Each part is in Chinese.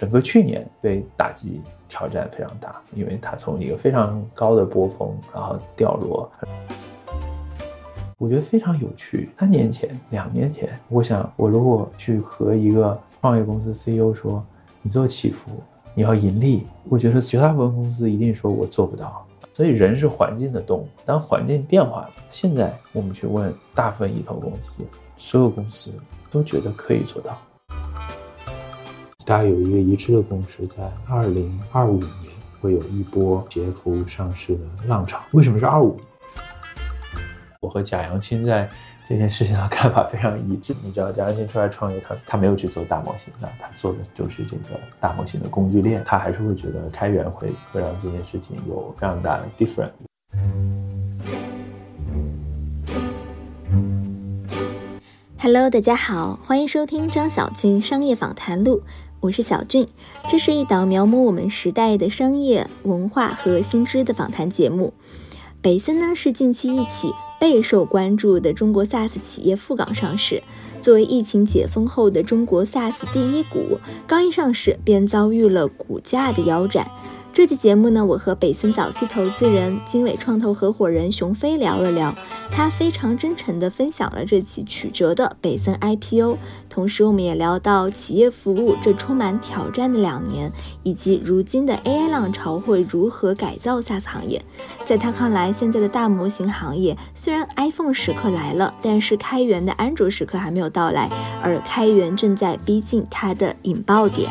整个去年被打击挑战非常大，因为它从一个非常高的波峰，然后掉落。我觉得非常有趣。三年前、两年前，我想我如果去和一个创业公司 CEO 说，你做起伏，你要盈利，我觉得绝大部分公司一定说我做不到。所以人是环境的动物，当环境变化了，现在我们去问大部分一投公司，所有公司都觉得可以做到。大家有一个一致的共识，在二零二五年会有一波企业服务上市的浪潮。为什么是二五？我和贾扬青在这件事情上看法非常一致。你知道，贾扬青出来创业，他他没有去做大模型的，他做的就是这个大模型的工具链。他还是会觉得开源会会让这件事情有非常大的 different。Hello，大家好，欢迎收听张小军商业访谈录。我是小俊，这是一档描摹我们时代的商业文化和新知的访谈节目。北森呢是近期一起备受关注的中国 SaaS 企业赴港上市，作为疫情解封后的中国 SaaS 第一股，刚一上市便遭遇了股价的腰斩。这期节目呢，我和北森早期投资人、经纬创投合伙人熊飞聊了聊，他非常真诚地分享了这起曲折的北森 IPO。同时，我们也聊到企业服务这充满挑战的两年，以及如今的 AI 浪潮会如何改造 SaaS 行业。在他看来，现在的大模型行业虽然 iPhone 时刻来了，但是开源的安卓时刻还没有到来，而开源正在逼近它的引爆点。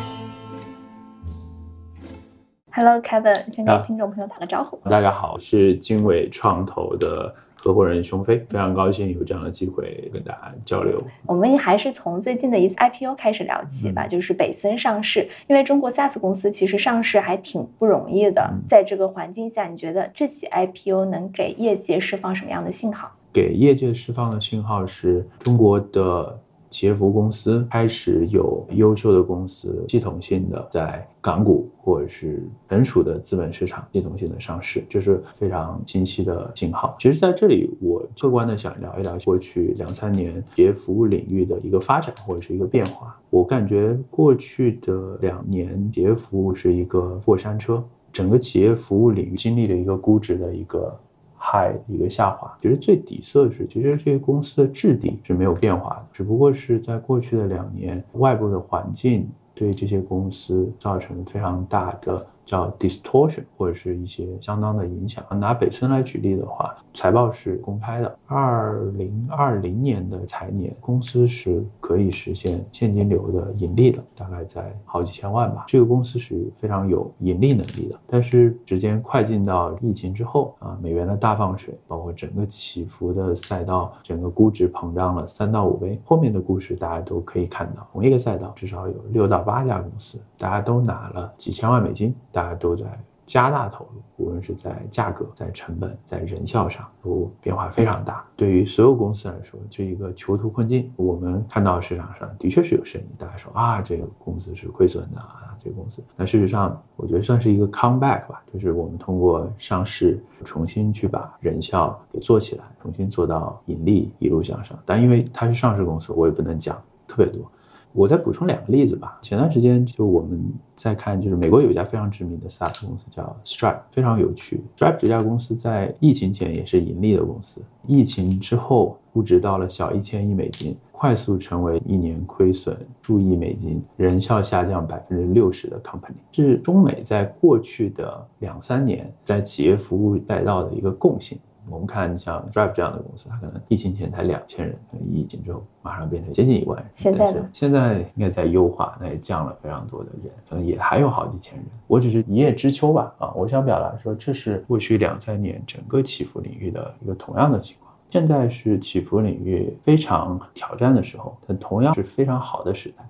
Hello，Kevin，先跟听众朋友打个招呼。大家好，是经纬创投的合伙人熊飞，非常高兴有这样的机会跟大家交流。我们还是从最近的一次 IPO 开始聊起吧，就是北森上市。因为中国 SaaS 公司其实上市还挺不容易的，在这个环境下，你觉得这起 IPO 能给业界释放什么样的信号？给业界释放的信号是中国的。企业服务公司开始有优秀的公司系统性的在港股或者是本属的资本市场系统性的上市，这是非常清晰的信号。其实，在这里我客观的想聊一聊过去两三年企业服务领域的一个发展或者是一个变化。我感觉过去的两年企业服务是一个过山车，整个企业服务领域经历了一个估值的一个。嗨，一个下滑，其实最底色是，其实这些公司的质地是没有变化的，只不过是在过去的两年，外部的环境对这些公司造成非常大的。叫 distortion 或者是一些相当的影响。拿北森来举例的话，财报是公开的，二零二零年的财年，公司是可以实现现金流的盈利的，大概在好几千万吧。这个公司是非常有盈利能力的。但是时间快进到疫情之后啊，美元的大放水，包括整个起伏的赛道，整个估值膨胀了三到五倍。后面的故事大家都可以看到，同一个赛道至少有六到八家公司，大家都拿了几千万美金。大家都在加大投入，无论是在价格、在成本、在人效上，都变化非常大。对于所有公司来说，这一个囚徒困境。我们看到市场上的确是有声音，大家说啊，这个公司是亏损的啊，这个公司。那事实上，我觉得算是一个 comeback 吧，就是我们通过上市重新去把人效给做起来，重新做到盈利一路向上。但因为它是上市公司，我也不能讲特别多。我再补充两个例子吧。前段时间就我们在看，就是美国有一家非常知名的 SaaS 公司叫 Stripe，非常有趣。Stripe 这家公司在疫情前也是盈利的公司，疫情之后估值到了小一千亿美金，快速成为一年亏损数亿美金、人效下降百分之六十的 company，是中美在过去的两三年在企业服务赛道的一个共性。我们看像 Drive 这样的公司，它可能疫情前才两千人，疫情之后马上变成接近一万人。现在呢？现在应该在优化，那也降了非常多的人，可能也还有好几千人。我只是一叶知秋吧，啊，我想表达说，这是过去两三年整个起伏领域的一个同样的情况。现在是起伏领域非常挑战的时候，但同样是非常好的时代。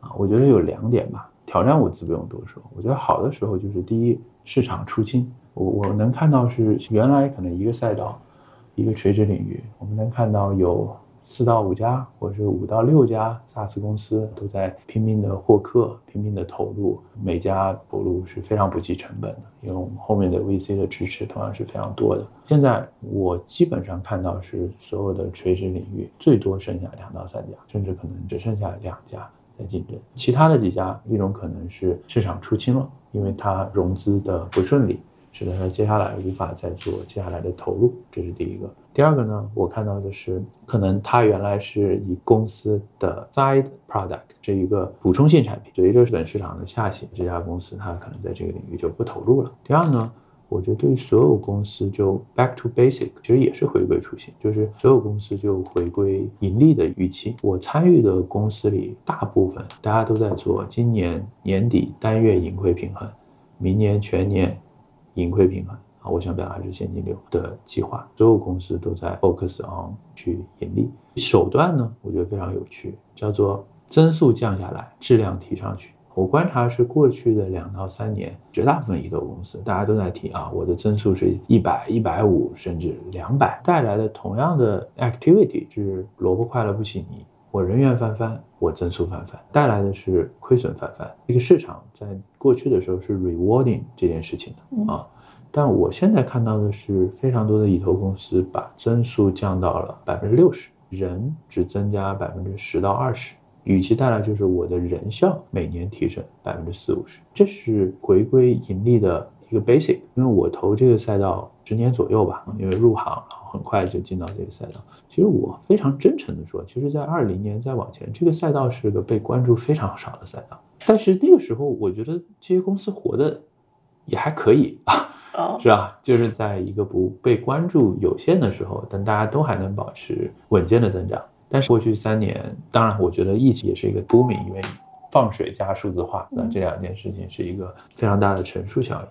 啊，我觉得有两点吧，挑战我自不用多说。我觉得好的时候就是第一，市场出清。我我能看到是原来可能一个赛道，一个垂直领域，我们能看到有四到五家，或者是五到六家 SaaS 公司都在拼命的获客，拼命的投入，每家投入是非常不计成本的，因为我们后面的 VC 的支持同样是非常多的。现在我基本上看到是所有的垂直领域最多剩下两到三家，甚至可能只剩下两家。在竞争。其他的几家，一种可能是市场出清了，因为它融资的不顺利。使得它接下来无法再做接下来的投入，这是第一个。第二个呢，我看到的是，可能它原来是以公司的 side product 这一个补充性产品，随着本市场的下行，这家公司它可能在这个领域就不投入了。第二呢，我觉得对于所有公司就 back to basic，其实也是回归初心，就是所有公司就回归盈利的预期。我参与的公司里，大部分大家都在做今年年底单月盈亏平衡，明年全年。盈亏平衡啊，我想表达是现金流的计划，所有公司都在 focus on 去盈利。手段呢，我觉得非常有趣，叫做增速降下来，质量提上去。我观察是过去的两到三年，绝大部分移动公司大家都在提啊，我的增速是一百、一百五，甚至两百，带来的同样的 activity 就是萝卜快了不洗泥。我人员翻番，我增速翻番，带来的是亏损翻番。一个市场在过去的时候是 rewarding 这件事情的啊，但我现在看到的是非常多的以投公司把增速降到了百分之六十，人只增加百分之十到二十，与其带来就是我的人效每年提升百分之四五十，这是回归盈利的一个 basic。因为我投这个赛道十年左右吧，因为入行然后很快就进到这个赛道。其实我非常真诚的说，其实，在二零年再往前，这个赛道是个被关注非常少的赛道。但是那个时候，我觉得这些公司活的也还可以啊，是吧？就是在一个不被关注有限的时候，但大家都还能保持稳健的增长。但是过去三年，当然，我觉得疫情也是一个 booming，因为放水加数字化，那这两件事情是一个非常大的乘数效应。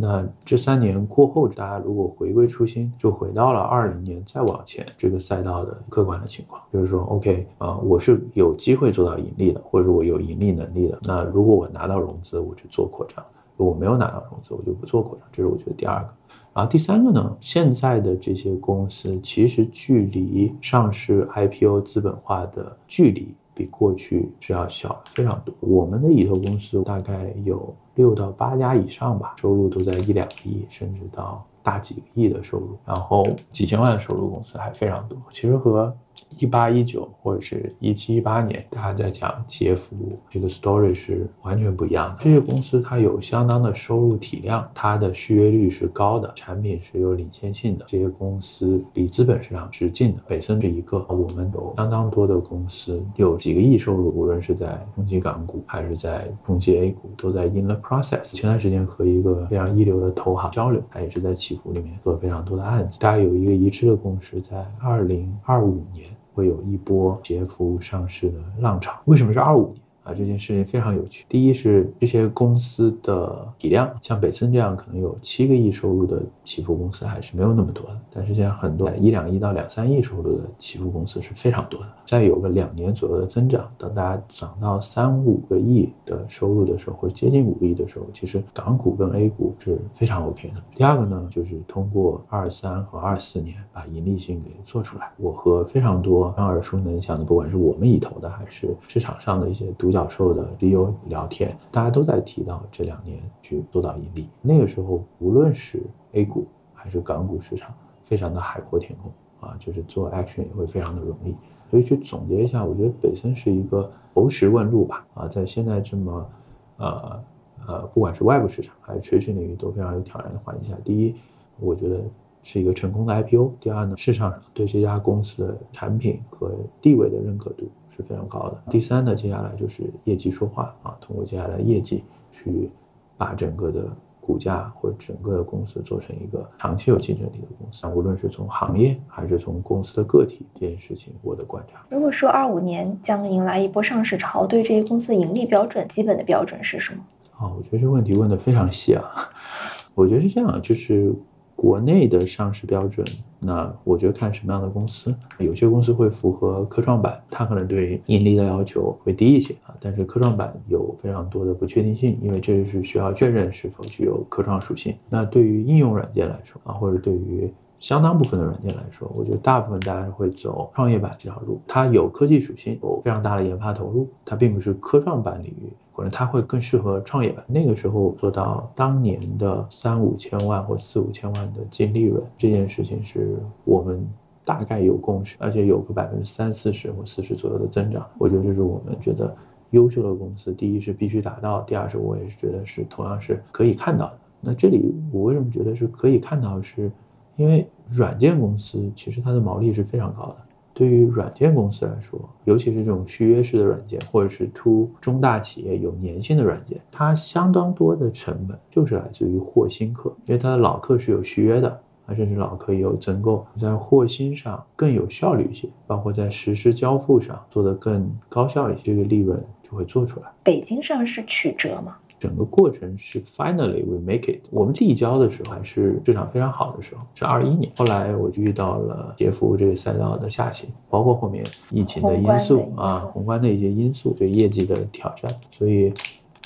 那这三年过后，大家如果回归初心，就回到了二零年再往前这个赛道的客观的情况，就是说，OK 啊，我是有机会做到盈利的，或者说我有盈利能力的。那如果我拿到融资，我就做扩张；如果没有拿到融资，我就不做扩张。这是我觉得第二个。然后第三个呢，现在的这些公司其实距离上市 IPO 资本化的距离。比过去是要小非常多。我们的以投公司大概有六到八家以上吧，收入都在一两个亿，甚至到大几个亿的收入，然后几千万的收入公司还非常多。其实和一八一九或者是一七一八年，大家在讲企业服务这个 story 是完全不一样的。这些公司它有相当的收入体量，它的续约率是高的，产品是有领先性的。这些公司离资本市场是近的。北森是一个，我们有相当多的公司有几个亿收入，无论是在中期港股还是在中期 A 股，都在 in the process。前段时间和一个非常一流的投行交流，他也是在起伏里面做了非常多的案子。大家有一个一致的共识，在二零二五年。会有一波杰服上市的浪潮，为什么是二五年？啊，这件事情非常有趣。第一是这些公司的体量，像北森这样可能有七个亿收入的起伏公司还是没有那么多的。但是现在很多一两亿到两三亿收入的起伏公司是非常多的。再有个两年左右的增长，等大家涨到三五个亿的收入的时候，或者接近五个亿的时候，其实港股跟 A 股是非常 OK 的。第二个呢，就是通过二三和二四年把盈利性给做出来。我和非常多耳熟能详的，不管是我们已投的，还是市场上的一些独角。教授的 CEO 聊天，大家都在提到这两年去做到盈利。那个时候，无论是 A 股还是港股市场，非常的海阔天空啊，就是做 action 也会非常的容易。所以去总结一下，我觉得本身是一个投石问路吧啊，在现在这么呃呃，不管是外部市场还是垂直领域都非常有挑战的环境下，第一，我觉得是一个成功的 IPO；第二呢，市场上对这家公司的产品和地位的认可度。是非常高的。第三呢，接下来就是业绩说话啊，通过接下来业绩去把整个的股价或者整个的公司做成一个长期有竞争力的公司。无论是从行业还是从公司的个体这件事情，我的观察。如果说二五年将迎来一波上市潮，对这些公司的盈利标准基本的标准是什么？啊，我觉得这个问题问的非常细啊。我觉得是这样，就是。国内的上市标准，那我觉得看什么样的公司，有些公司会符合科创板，它可能对盈利的要求会低一些啊。但是科创板有非常多的不确定性，因为这是需要确认是否具有科创属性。那对于应用软件来说啊，或者对于相当部分的软件来说，我觉得大部分大家会走创业板这条路，它有科技属性，有非常大的研发投入，它并不是科创板领域。可能它会更适合创业板。那个时候做到当年的三五千万或四五千万的净利润，这件事情是我们大概有共识，而且有个百分之三四十或四十左右的增长。我觉得这是我们觉得优秀的公司，第一是必须达到，第二是我也是觉得是同样是可以看到的。那这里我为什么觉得是可以看到？是因为软件公司其实它的毛利是非常高的。对于软件公司来说，尤其是这种续约式的软件，或者是 to 中大企业有粘性的软件，它相当多的成本就是来自于获新客，因为它的老客是有续约的，啊，甚至老客也有增购，在获新上更有效率一些，包括在实施交付上做得更高效一些，这个利润就会做出来。北京上是曲折吗？整个过程是 finally we make it。我们递交的时候还是市场非常好的时候，是二一年。后来我就遇到了杰夫这个赛道的下行，包括后面疫情的因素啊，宏观的一些因素对业绩的挑战。所以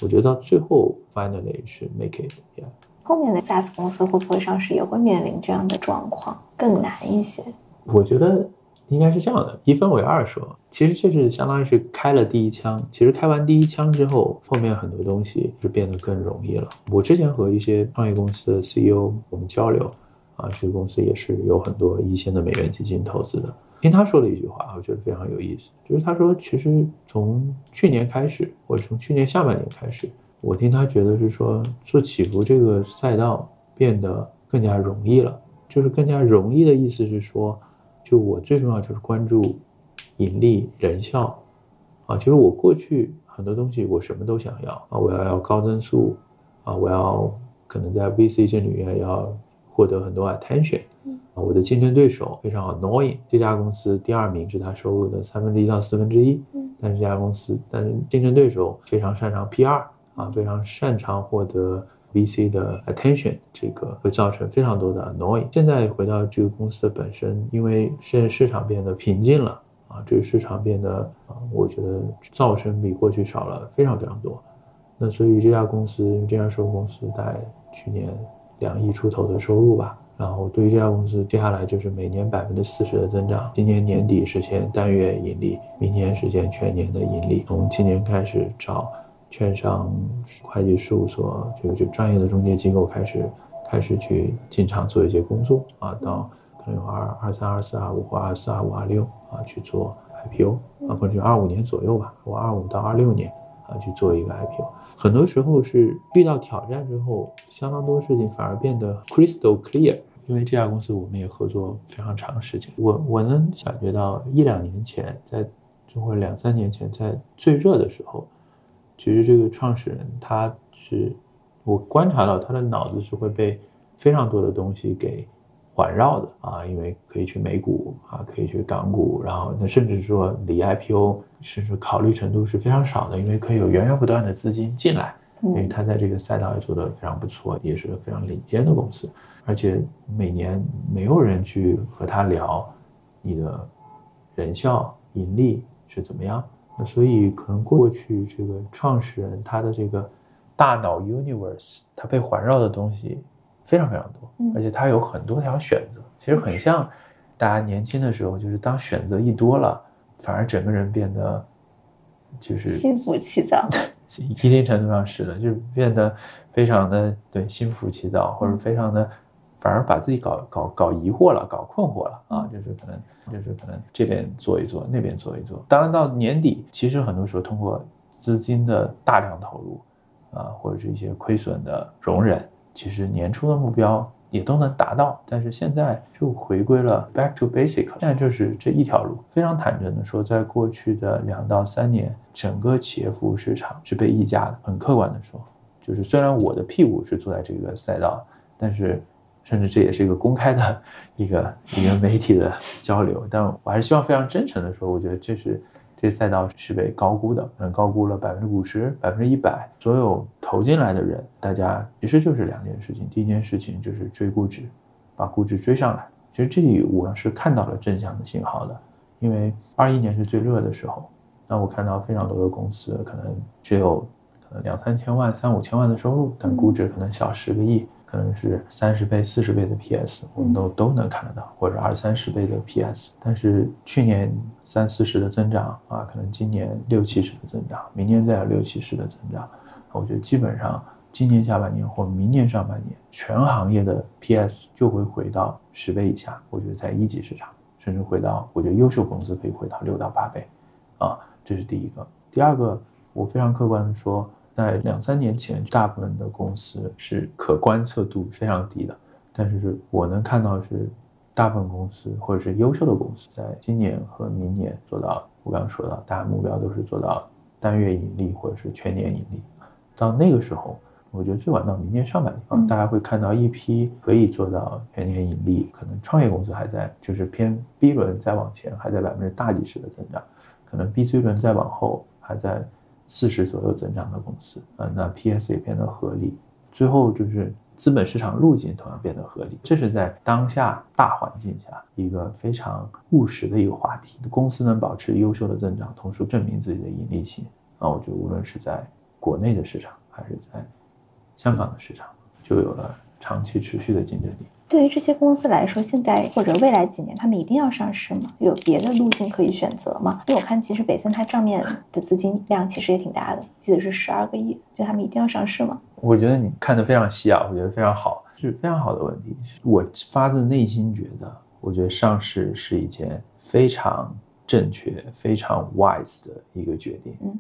我觉得到最后 finally 是 make it。后面的 SaaS 公司会不会上市也会面临这样的状况，更难一些？我觉得。应该是这样的，一分为二说，其实这是相当于是开了第一枪。其实开完第一枪之后，后面很多东西是变得更容易了。我之前和一些创业公司的 CEO 我们交流，啊，这个公司也是有很多一线的美元基金投资的。听他说了一句话，我觉得非常有意思，就是他说，其实从去年开始，或者从去年下半年开始，我听他觉得是说，做起伏这个赛道变得更加容易了。就是更加容易的意思是说。就我最重要就是关注盈利、人效啊。其实我过去很多东西我什么都想要啊，我要要高增速啊，我要可能在 VC 这里面要获得很多 attention 啊。我的竞争对手非常 annoying，这家公司第二名是他收入的三分之一到四分之一，但是这家公司，但是竞争对手非常擅长 PR 啊，非常擅长获得。VC 的 attention 这个会造成非常多的 annoying。现在回到这个公司的本身，因为现在市场变得平静了啊，这个市场变得啊，我觉得噪声比过去少了非常非常多。那所以这家公司，这家收购公司在去年两亿出头的收入吧，然后对于这家公司接下来就是每年百分之四十的增长，今年年底实现单月盈利，明年实现全年的盈利。从今年开始找。券商、会计事务所，这个就专业的中介机构开始开始去进场做一些工作啊，到可能有二二三、二四、二五或二四、二五、二六啊去做 IPO 啊，或者就二五年左右吧，或二五到二六年啊去做一个 IPO。很多时候是遇到挑战之后，相当多事情反而变得 crystal clear。因为这家公司我们也合作非常长时间，我我能感觉到一两年前，在或者两三年前在最热的时候。其实这个创始人他是，我观察到他的脑子是会被非常多的东西给环绕的啊，因为可以去美股啊，可以去港股，然后那甚至说离 IPO 甚至考虑程度是非常少的，因为可以有源源不断的资金进来，因为他在这个赛道也做得非常不错，也是个非常领先的公司，而且每年没有人去和他聊你的人效盈利是怎么样。所以可能过去这个创始人他的这个大脑 universe，他被环绕的东西非常非常多，而且他有很多条选择，其实很像大家年轻的时候，就是当选择一多了，反而整个人变得就是心浮气躁。一定程度上是的，就是变得非常的对心浮气躁，或者非常的。反而把自己搞搞搞疑惑了，搞困惑了啊！就是可能，就是可能这边做一做，那边做一做。当然到年底，其实很多时候通过资金的大量投入，啊，或者是一些亏损的容忍，其实年初的目标也都能达到。但是现在就回归了 back to basic，现在就是这一条路。非常坦诚的说，在过去的两到三年，整个企业服务市场是被溢价的。很客观的说，就是虽然我的屁股是坐在这个赛道，但是。甚至这也是一个公开的一个 一个媒体的交流，但我还是希望非常真诚的说，我觉得这是这赛道是被高估的，可能高估了百分之五十、百分之一百。所有投进来的人，大家其实就是两件事情，第一件事情就是追估值，把估值追上来。其实这里我是看到了正向的信号的，因为二一年是最热的时候，那我看到非常多的公司可能只有可能两三千万、三五千万的收入，但估值可能小十个亿。可能是三十倍、四十倍的 PS，我们都都能看得到，或者二三十倍的 PS。但是去年三四十的增长啊，可能今年六七十的增长，明年再有六七十的增长。我觉得基本上今年下半年或明年上半年，全行业的 PS 就会回到十倍以下。我觉得在一级市场，甚至回到，我觉得优秀公司可以回到六到八倍，啊，这是第一个。第二个，我非常客观的说，在两三年前，大部分的公司是可观测度非常低的，但是我能看到是大部分公司或者是优秀的公司，在今年和明年做到，我刚刚说到，大家目标都是做到单月盈利或者是全年盈利。到那个时候，我觉得最晚到明年上半年，大家会看到一批可以做到全年盈利，可能创业公司还在就是偏 B 轮再往前还在百分之大几十的增长，可能 B、C 轮再往后还在四十左右增长的公司啊，那 PS 也变得合理，最后就是资本市场路径同样变得合理，这是在当下大环境下一个非常务实的一个话题。公司能保持优秀的增长，同时证明自己的盈利性啊，我觉得无论是在国内的市场还是在香港的市场，就有了长期持续的竞争力。对于这些公司来说，现在或者未来几年，他们一定要上市吗？有别的路径可以选择吗？因为我看，其实北森它账面的资金量其实也挺大的，记得是十二个亿，就他们一定要上市吗？我觉得你看得非常细啊，我觉得非常好，是非常好的问题。我发自内心觉得，我觉得上市是一件非常正确、非常 wise 的一个决定。嗯。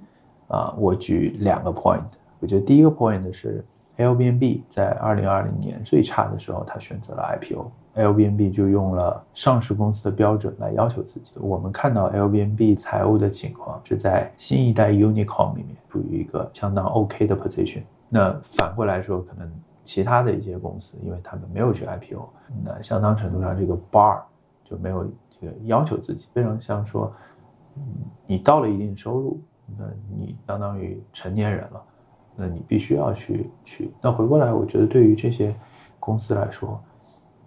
啊，我举两个 point。我觉得第一个 point 是 Airbnb 在二零二零年最差的时候，他选择了 IPO，Airbnb 就用了上市公司的标准来要求自己。我们看到 Airbnb 财务的情况是在新一代 Unicorn 里面处于一个相当 OK 的 position。那反过来说，可能其他的一些公司，因为他们没有去 IPO，那相当程度上这个 bar 就没有这个要求自己，非常像说，嗯，你到了一定收入。那你相当于成年人了，那你必须要去去。那回过来，我觉得对于这些公司来说，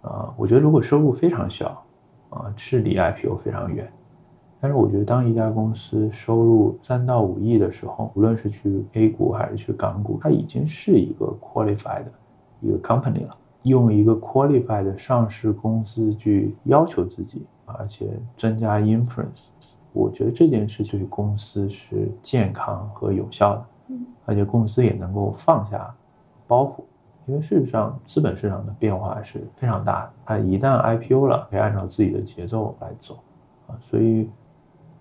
啊，我觉得如果收入非常小，啊，是离 IPO 非常远。但是我觉得当一家公司收入三到五亿的时候，无论是去 A 股还是去港股，它已经是一个 qualified 一个 company 了。用一个 qualified 上市公司去要求自己，而且增加 influence。我觉得这件事对公司是健康和有效的，而且公司也能够放下包袱，因为事实上资本市场的变化是非常大的，它一旦 IPO 了，可以按照自己的节奏来走，啊，所以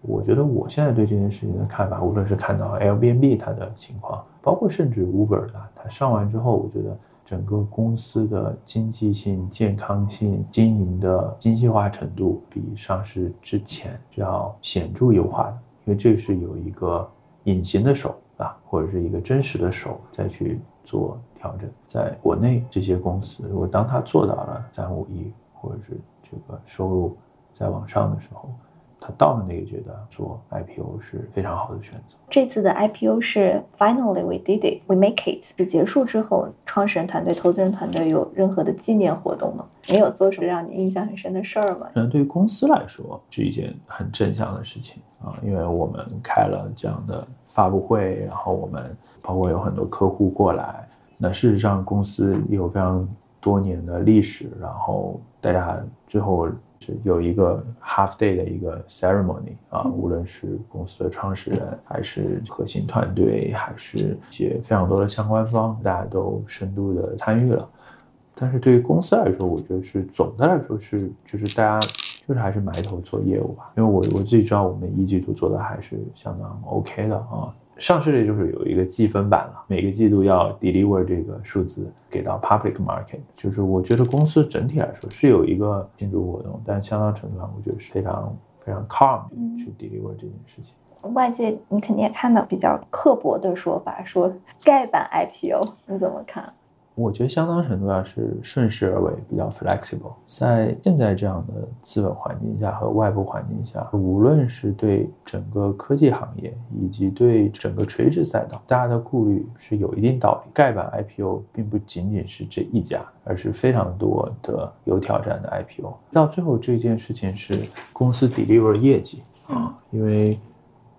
我觉得我现在对这件事情的看法，无论是看到 Airbnb 它的情况，包括甚至 Uber 的，它上完之后，我觉得。整个公司的经济性、健康性、经营的精细化程度，比上市之前是要显著优化的，因为这是有一个隐形的手啊，或者是一个真实的手再去做调整。在国内这些公司，如果当他做到了三五亿，或者是这个收入再往上的时候，他到了那个阶段做 IPO 是非常好的选择。这次的 IPO 是 Finally we did it, we make it。是结束之后，创始人团队、投资人团队有任何的纪念活动吗？没有做什么让你印象很深的事儿吗？可能对于公司来说是一件很正向的事情啊，因为我们开了这样的发布会，然后我们包括有很多客户过来。那事实上，公司有非常多年的历史，然后大家最后。有一个 half day 的一个 ceremony 啊，无论是公司的创始人，还是核心团队，还是一些非常多的相关方，大家都深度的参与了。但是对于公司来说，我觉得是总的来说是，就是大家就是还是埋头做业务吧。因为我我自己知道，我们一季度做的还是相当 OK 的啊。上市类就是有一个记分板了，每个季度要 deliver 这个数字给到 public market。就是我觉得公司整体来说是有一个庆祝活动，但相当程度上我觉得是非常非常 calm 去 deliver 这件事情。外界你肯定也看到比较刻薄的说法，说盖板 IPO，你怎么看？我觉得相当程度上是顺势而为，比较 flexible。在现在这样的资本环境下和外部环境下，无论是对整个科技行业以及对整个垂直赛道，大家的顾虑是有一定道理。盖板 IPO 并不仅仅是这一家，而是非常多的有挑战的 IPO。到最后这件事情是公司 deliver 业绩啊，因为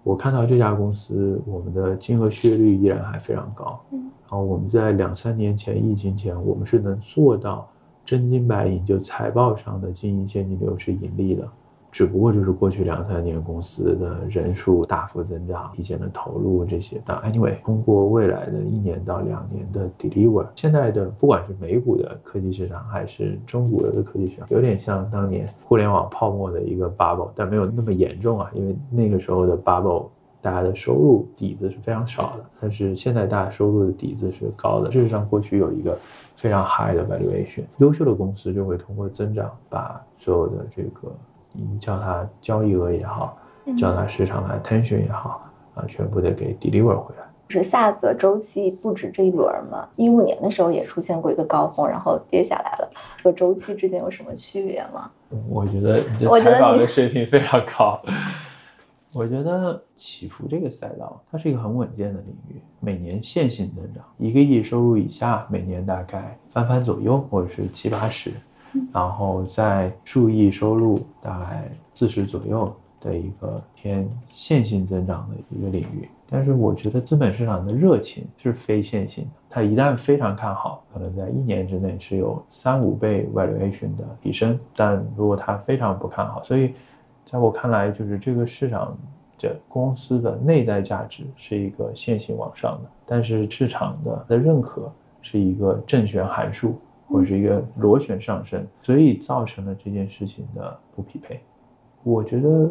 我看到这家公司，我们的金额续约率依然还非常高。然然后我们在两三年前疫情前，我们是能做到真金白银，就财报上的经营现金流是盈利的。只不过就是过去两三年公司的人数大幅增长，提前的投入这些。但 anyway，通过未来的一年到两年的 deliver，现在的不管是美股的科技市场，还是中国的科技市场，有点像当年互联网泡沫的一个 bubble，但没有那么严重啊，因为那个时候的 bubble。大家的收入底子是非常少的，但是现在大家收入的底子是高的。事实上，过去有一个非常 high 的 valuation，优秀的公司就会通过增长把所有的这个，你叫它交易额也好，叫它市场的 attention 也好，啊，全部得给 deliver 回来。是 SaaS 周期不止这一轮吗？一五年的时候也出现过一个高峰，然后跌下来了。和周期之间有什么区别吗？我觉得你这采访的水平非常高。我觉得起伏这个赛道，它是一个很稳健的领域，每年线性增长，一个亿收入以下，每年大概翻番左右，或者是七八十，然后在数亿收入大概四十左右的一个偏线性增长的一个领域。但是我觉得资本市场的热情是非线性的，它一旦非常看好，可能在一年之内是有三五倍 valuation 的提升。但如果它非常不看好，所以在我看来，就是这个市场这公司的内在价值是一个线性往上的，但是市场的的认可是一个正弦函数或者是一个螺旋上升，所以造成了这件事情的不匹配。我觉得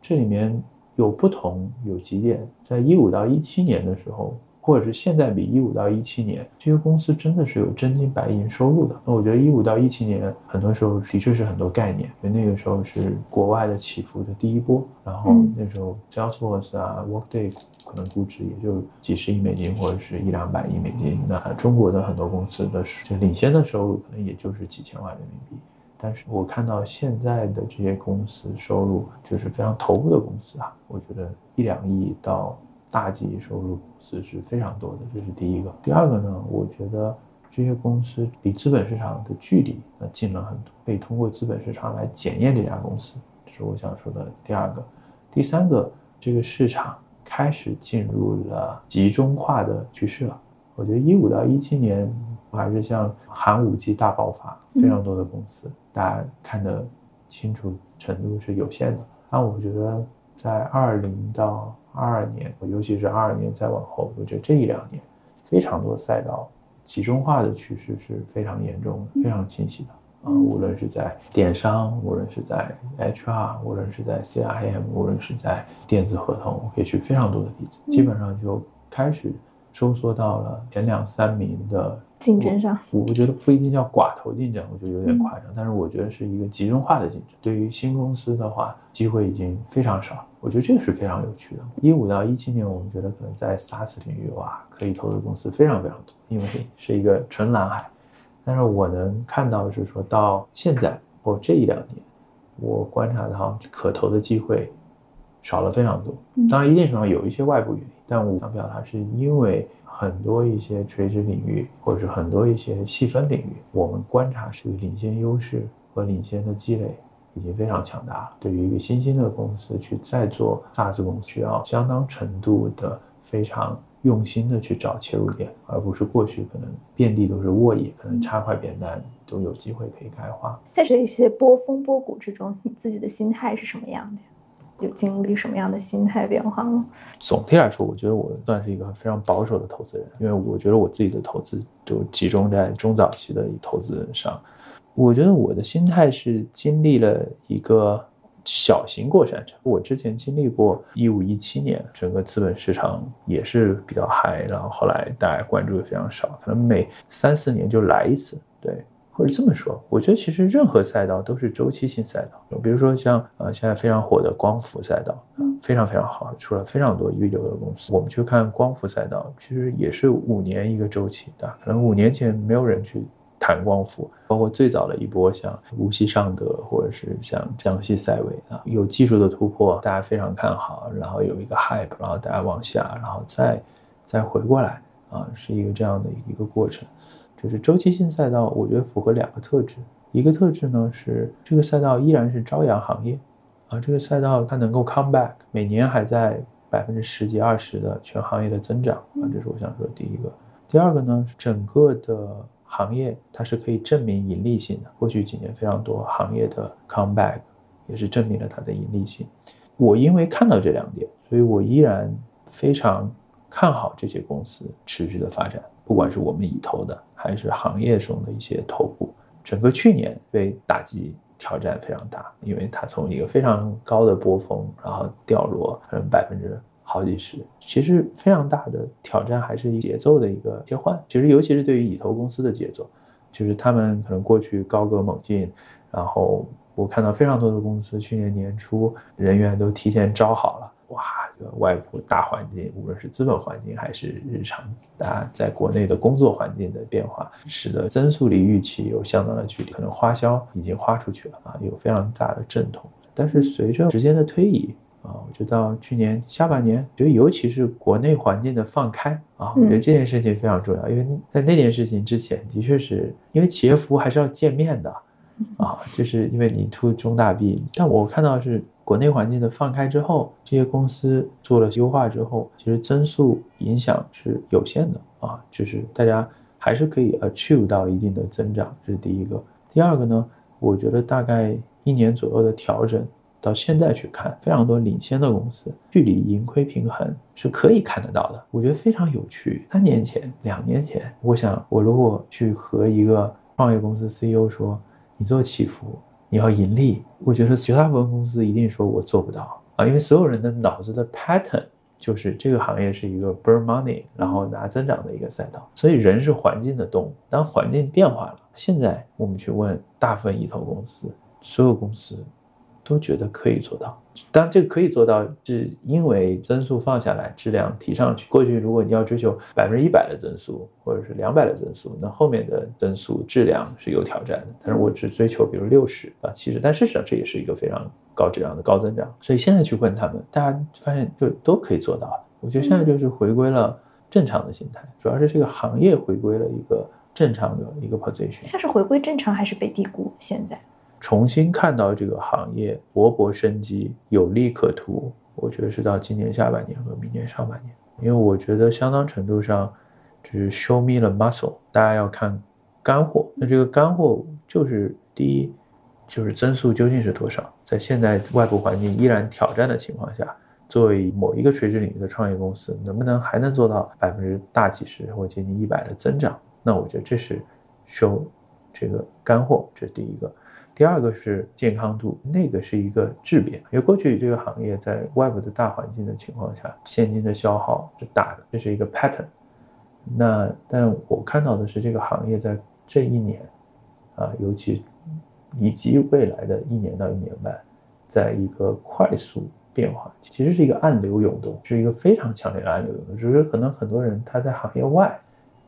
这里面。有不同，有几点，在一五到一七年的时候，或者是现在比一五到一七年，这些公司真的是有真金白银收入的。那我觉得一五到一七年，很多时候的确是很多概念，因为那个时候是国外的起伏的第一波，然后那时候 Salesforce 啊，Workday 可能估值也就几十亿美金或者是一两百亿美金，那中国的很多公司的就领先的收入可能也就是几千万人民币。但是我看到现在的这些公司收入就是非常头部的公司啊，我觉得一两亿到大几亿收入公司是非常多的，这是第一个。第二个呢，我觉得这些公司离资本市场的距离那近了很多，可以通过资本市场来检验这家公司，这是我想说的第二个。第三个，这个市场开始进入了集中化的趋势了。我觉得一五到一七年。还是像寒武纪大爆发，非常多的公司，大家看得清楚程度是有限的。那我觉得在二零到二二年，尤其是二二年再往后，我觉得这一两年，非常多赛道集中化的趋势是非常严重的，非常清晰的啊。无论是在电商，无论是在 HR，无论是在 CIM，无论是在电子合同，我可以举非常多的例子，基本上就开始收缩到了前两三名的。竞争上，我我觉得不一定叫寡头竞争，我觉得有点夸张。但是我觉得是一个集中化的竞争。对于新公司的话，机会已经非常少。我觉得这个是非常有趣的。一五到一七年，我们觉得可能在 SaaS 领域哇，可以投的公司非常非常多，因为是一个纯蓝海。但是我能看到是说到现在或这一两年，我观察到可投的机会少了非常多。当然，一定程度上有一些外部原因，但我想表达是因为。很多一些垂直领域，或者是很多一些细分领域，我们观察是领先优势和领先的积累已经非常强大了。对于一个新兴的公司去再做 SaaS 公司，需要相当程度的非常用心的去找切入点，而不是过去可能遍地都是沃野，可能插块扁担都有机会可以开花。在这一些波峰波谷之中，你自己的心态是什么样的呀？有经历什么样的心态变化吗？总体来说，我觉得我算是一个非常保守的投资人，因为我觉得我自己的投资就集中在中早期的投资上。我觉得我的心态是经历了一个小型过山车。我之前经历过一五一七年，整个资本市场也是比较嗨，然后后来大家关注的非常少，可能每三四年就来一次，对。或者这么说，我觉得其实任何赛道都是周期性赛道。比如说像呃现在非常火的光伏赛道，非常非常好，出了非常多一流的公司。我们去看光伏赛道，其实也是五年一个周期的。可能五年前没有人去谈光伏，包括最早的一波像无锡尚德或者是像江西赛维啊，有技术的突破，大家非常看好，然后有一个 hype，然后大家往下，然后再再回过来啊，是一个这样的一个过程。就是周期性赛道，我觉得符合两个特质。一个特质呢是这个赛道依然是朝阳行业，啊，这个赛道它能够 come back，每年还在百分之十几二十的全行业的增长啊，这是我想说第一个。第二个呢，整个的行业它是可以证明盈利性的。过去几年非常多行业的 come back，也是证明了它的盈利性。我因为看到这两点，所以我依然非常看好这些公司持续的发展。不管是我们已投的，还是行业中的一些头部，整个去年被打击挑战非常大，因为它从一个非常高的波峰，然后掉落，可能百分之好几十。其实非常大的挑战还是节奏的一个切换。其实尤其是对于以投公司的节奏，就是他们可能过去高歌猛进，然后我看到非常多的公司去年年初人员都提前招好了。哇，个外部大环境，无论是资本环境还是日常大家在国内的工作环境的变化，使得增速离预期有相当的距离。可能花销已经花出去了啊，有非常大的阵痛。但是随着时间的推移啊，我觉得到去年下半年，觉得尤其是国内环境的放开啊，我觉得这件事情非常重要。因为在那件事情之前，的确是因为企业服务还是要见面的 啊，就是因为你 to 中大 B，但我看到是。国内环境的放开之后，这些公司做了优化之后，其实增速影响是有限的啊，就是大家还是可以 achieve 到一定的增长，这是第一个。第二个呢，我觉得大概一年左右的调整，到现在去看，非常多领先的公司距离盈亏平衡是可以看得到的，我觉得非常有趣。三年前、两年前，我想我如果去和一个创业公司 CEO 说，你做起伏。你要盈利，我觉得绝大部分公司一定说我做不到啊，因为所有人的脑子的 pattern 就是这个行业是一个 burn money，然后拿增长的一个赛道，所以人是环境的动物。当环境变化了，现在我们去问大部分一投公司，所有公司。都觉得可以做到，当然这个可以做到，是因为增速放下来，质量提上去。过去如果你要追求百分之一百的增速，或者是两百的增速，那后面的增速质量是有挑战的。但是我只追求比如六十啊七十，但事实上这也是一个非常高质量的高增长。所以现在去问他们，大家发现就都可以做到。我觉得现在就是回归了正常的心态，主要是这个行业回归了一个正常的一个 position。它是回归正常还是被低估？现在？重新看到这个行业勃勃生机，有利可图，我觉得是到今年下半年和明年上半年，因为我觉得相当程度上就是 show me the muscle，大家要看干货。那这个干货就是第一，就是增速究竟是多少？在现在外部环境依然挑战的情况下，作为某一个垂直领域的创业公司，能不能还能做到百分之大几十或接近一百的增长？那我觉得这是 show 这个干货，这是第一个。第二个是健康度，那个是一个质变，因为过去这个行业在外部的大环境的情况下，现金的消耗是大的，这是一个 pattern。那但我看到的是这个行业在这一年，啊，尤其以及未来的一年到一年半，在一个快速变化，其实是一个暗流涌动，是一个非常强烈的暗流涌动，只是可能很多人他在行业外。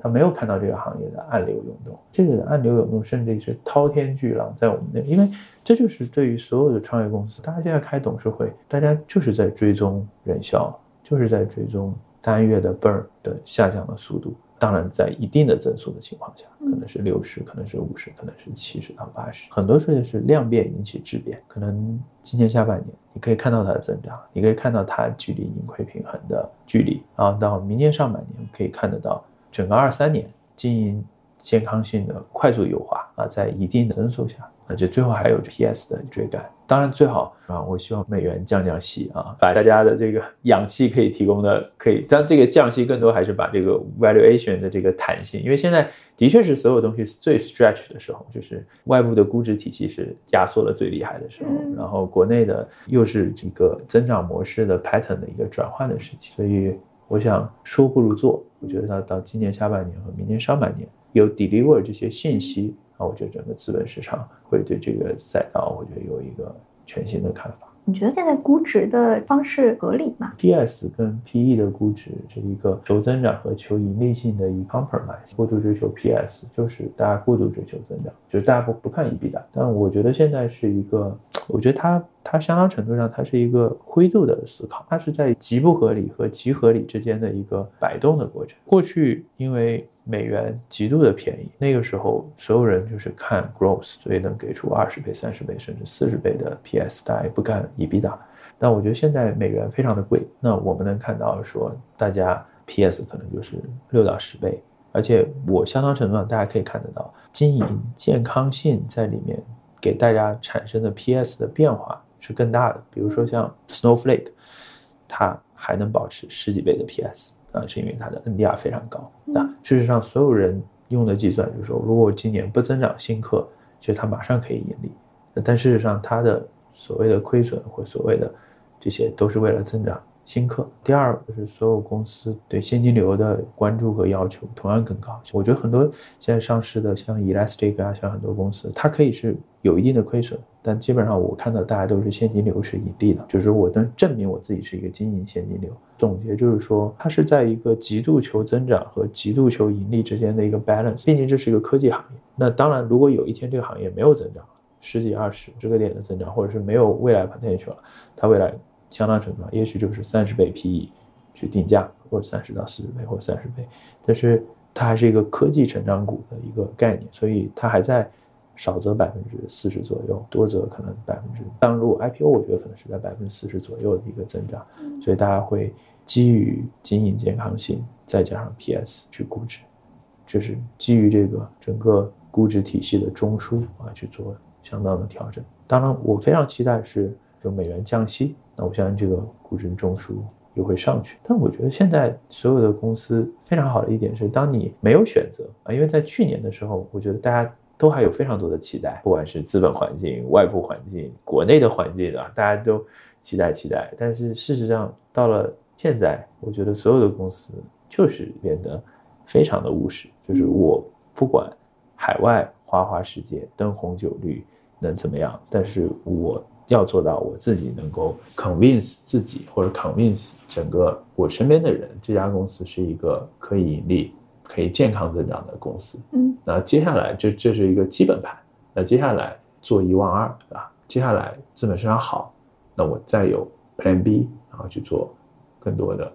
他没有看到这个行业的暗流涌动，这个暗流涌动甚至是滔天巨浪在我们那，因为这就是对于所有的创业公司，大家现在开董事会，大家就是在追踪人效，就是在追踪单月的 burn 的下降的速度。当然，在一定的增速的情况下，可能是六十，可能是五十，可能是七十到八十。很多事情是量变引起质变，可能今年下半年你可以看到它的增长，你可以看到它距离盈亏平衡的距离，然后到明年上半年可以看得到。整个二三年经营健康性的快速优化啊，在一定的增速下，啊，就最后还有 PS 的追赶。当然最好啊，我希望美元降降息啊，把大家的这个氧气可以提供的可以，但这个降息更多还是把这个 valuation 的这个弹性，因为现在的确是所有东西最 stretch 的时候，就是外部的估值体系是压缩的最厉害的时候，然后国内的又是这个增长模式的 pattern 的一个转换的时期，所以。我想说不如做，我觉得到到今年下半年和明年上半年有 deliver 这些信息啊，我觉得整个资本市场会对这个赛道，我觉得有一个全新的看法。你觉得现在估值的方式合理吗？PS 跟 PE 的估值是一个求增长和求盈利性的一 compromise。过度追求 PS 就是大家过度追求增长，就是大家不不看 EBITDA。但我觉得现在是一个，我觉得它。它相当程度上，它是一个灰度的思考，它是在极不合理和极合理之间的一个摆动的过程。过去因为美元极度的便宜，那个时候所有人就是看 growth，所以能给出二十倍、三十倍甚至四十倍的 PS，大家也不干 EBITDA。但我觉得现在美元非常的贵，那我们能看到说，大家 PS 可能就是六到十倍，而且我相当程度上大家可以看得到，经营健康性在里面给大家产生的 PS 的变化。是更大的，比如说像 Snowflake，它还能保持十几倍的 PS 啊，是因为它的 NDR 非常高。那事实上，所有人用的计算就是说，如果今年不增长新客，其实它马上可以盈利。但事实上，它的所谓的亏损或所谓的这些都是为了增长新客。第二就是所有公司对现金流的关注和要求同样更高。我觉得很多现在上市的像 Elastic 啊，像很多公司，它可以是有一定的亏损，但基本上我看到大家都是现金流是盈利的，就是我能证明我自己是一个经营现金流。总结就是说，它是在一个极度求增长和极度求盈利之间的一个 balance。毕竟这是一个科技行业。那当然，如果有一天这个行业没有增长，十几二十这个点的增长，或者是没有未来 potential 了，它未来相当程度上也许就是三十倍 PE 去定价，或者三十到四十倍或者三十倍，但是它还是一个科技成长股的一个概念，所以它还在少则百分之四十左右，多则可能百分之，当如果 IPO 我觉得可能是在百分之四十左右的一个增长，所以大家会基于经营健康性再加上 PS 去估值，就是基于这个整个估值体系的中枢啊去做。相当的调整，当然我非常期待是就美元降息，那我相信这个估值中枢又会上去。但我觉得现在所有的公司非常好的一点是，当你没有选择啊，因为在去年的时候，我觉得大家都还有非常多的期待，不管是资本环境、外部环境、国内的环境啊，大家都期待期待。但是事实上到了现在，我觉得所有的公司就是变得非常的务实，就是我不管海外花花世界、灯红酒绿。能怎么样？但是我要做到我自己能够 convince 自己，或者 convince 整个我身边的人，这家公司是一个可以盈利、可以健康增长的公司。嗯，那接下来这这是一个基本盘。那接下来做一万二，对吧？接下来资本市场好，那我再有 Plan B，然后去做更多的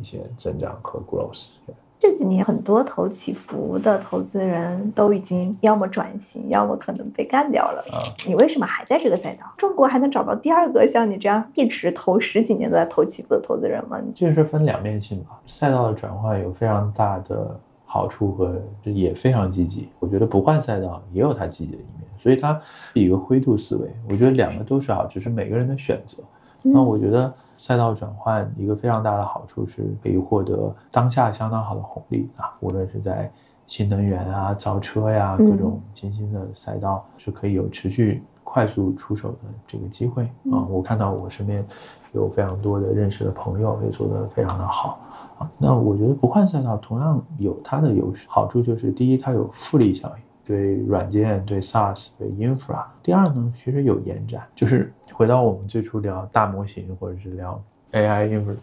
一些增长和 growth。这几年很多投起伏的投资人都已经要么转型，要么可能被干掉了。啊，你为什么还在这个赛道？中国还能找到第二个像你这样一直投十几年都在投起伏的投资人吗？这是分两面性吧。赛道的转换有非常大的好处和也非常积极。我觉得不换赛道也有它积极的一面，所以它是一个灰度思维。我觉得两个都是好，只是每个人的选择。那我觉得。赛道转换一个非常大的好处是可以获得当下相当好的红利啊，无论是在新能源啊、造车呀各种新兴的赛道，是可以有持续快速出手的这个机会啊。我看到我身边有非常多的认识的朋友也做得非常的好啊。那我觉得不换赛道同样有它的优势，好处就是第一，它有复利效应。对软件、对 SaaS、对 Infra。第二呢，其实有延展，就是回到我们最初聊大模型或者是聊 AI Infra。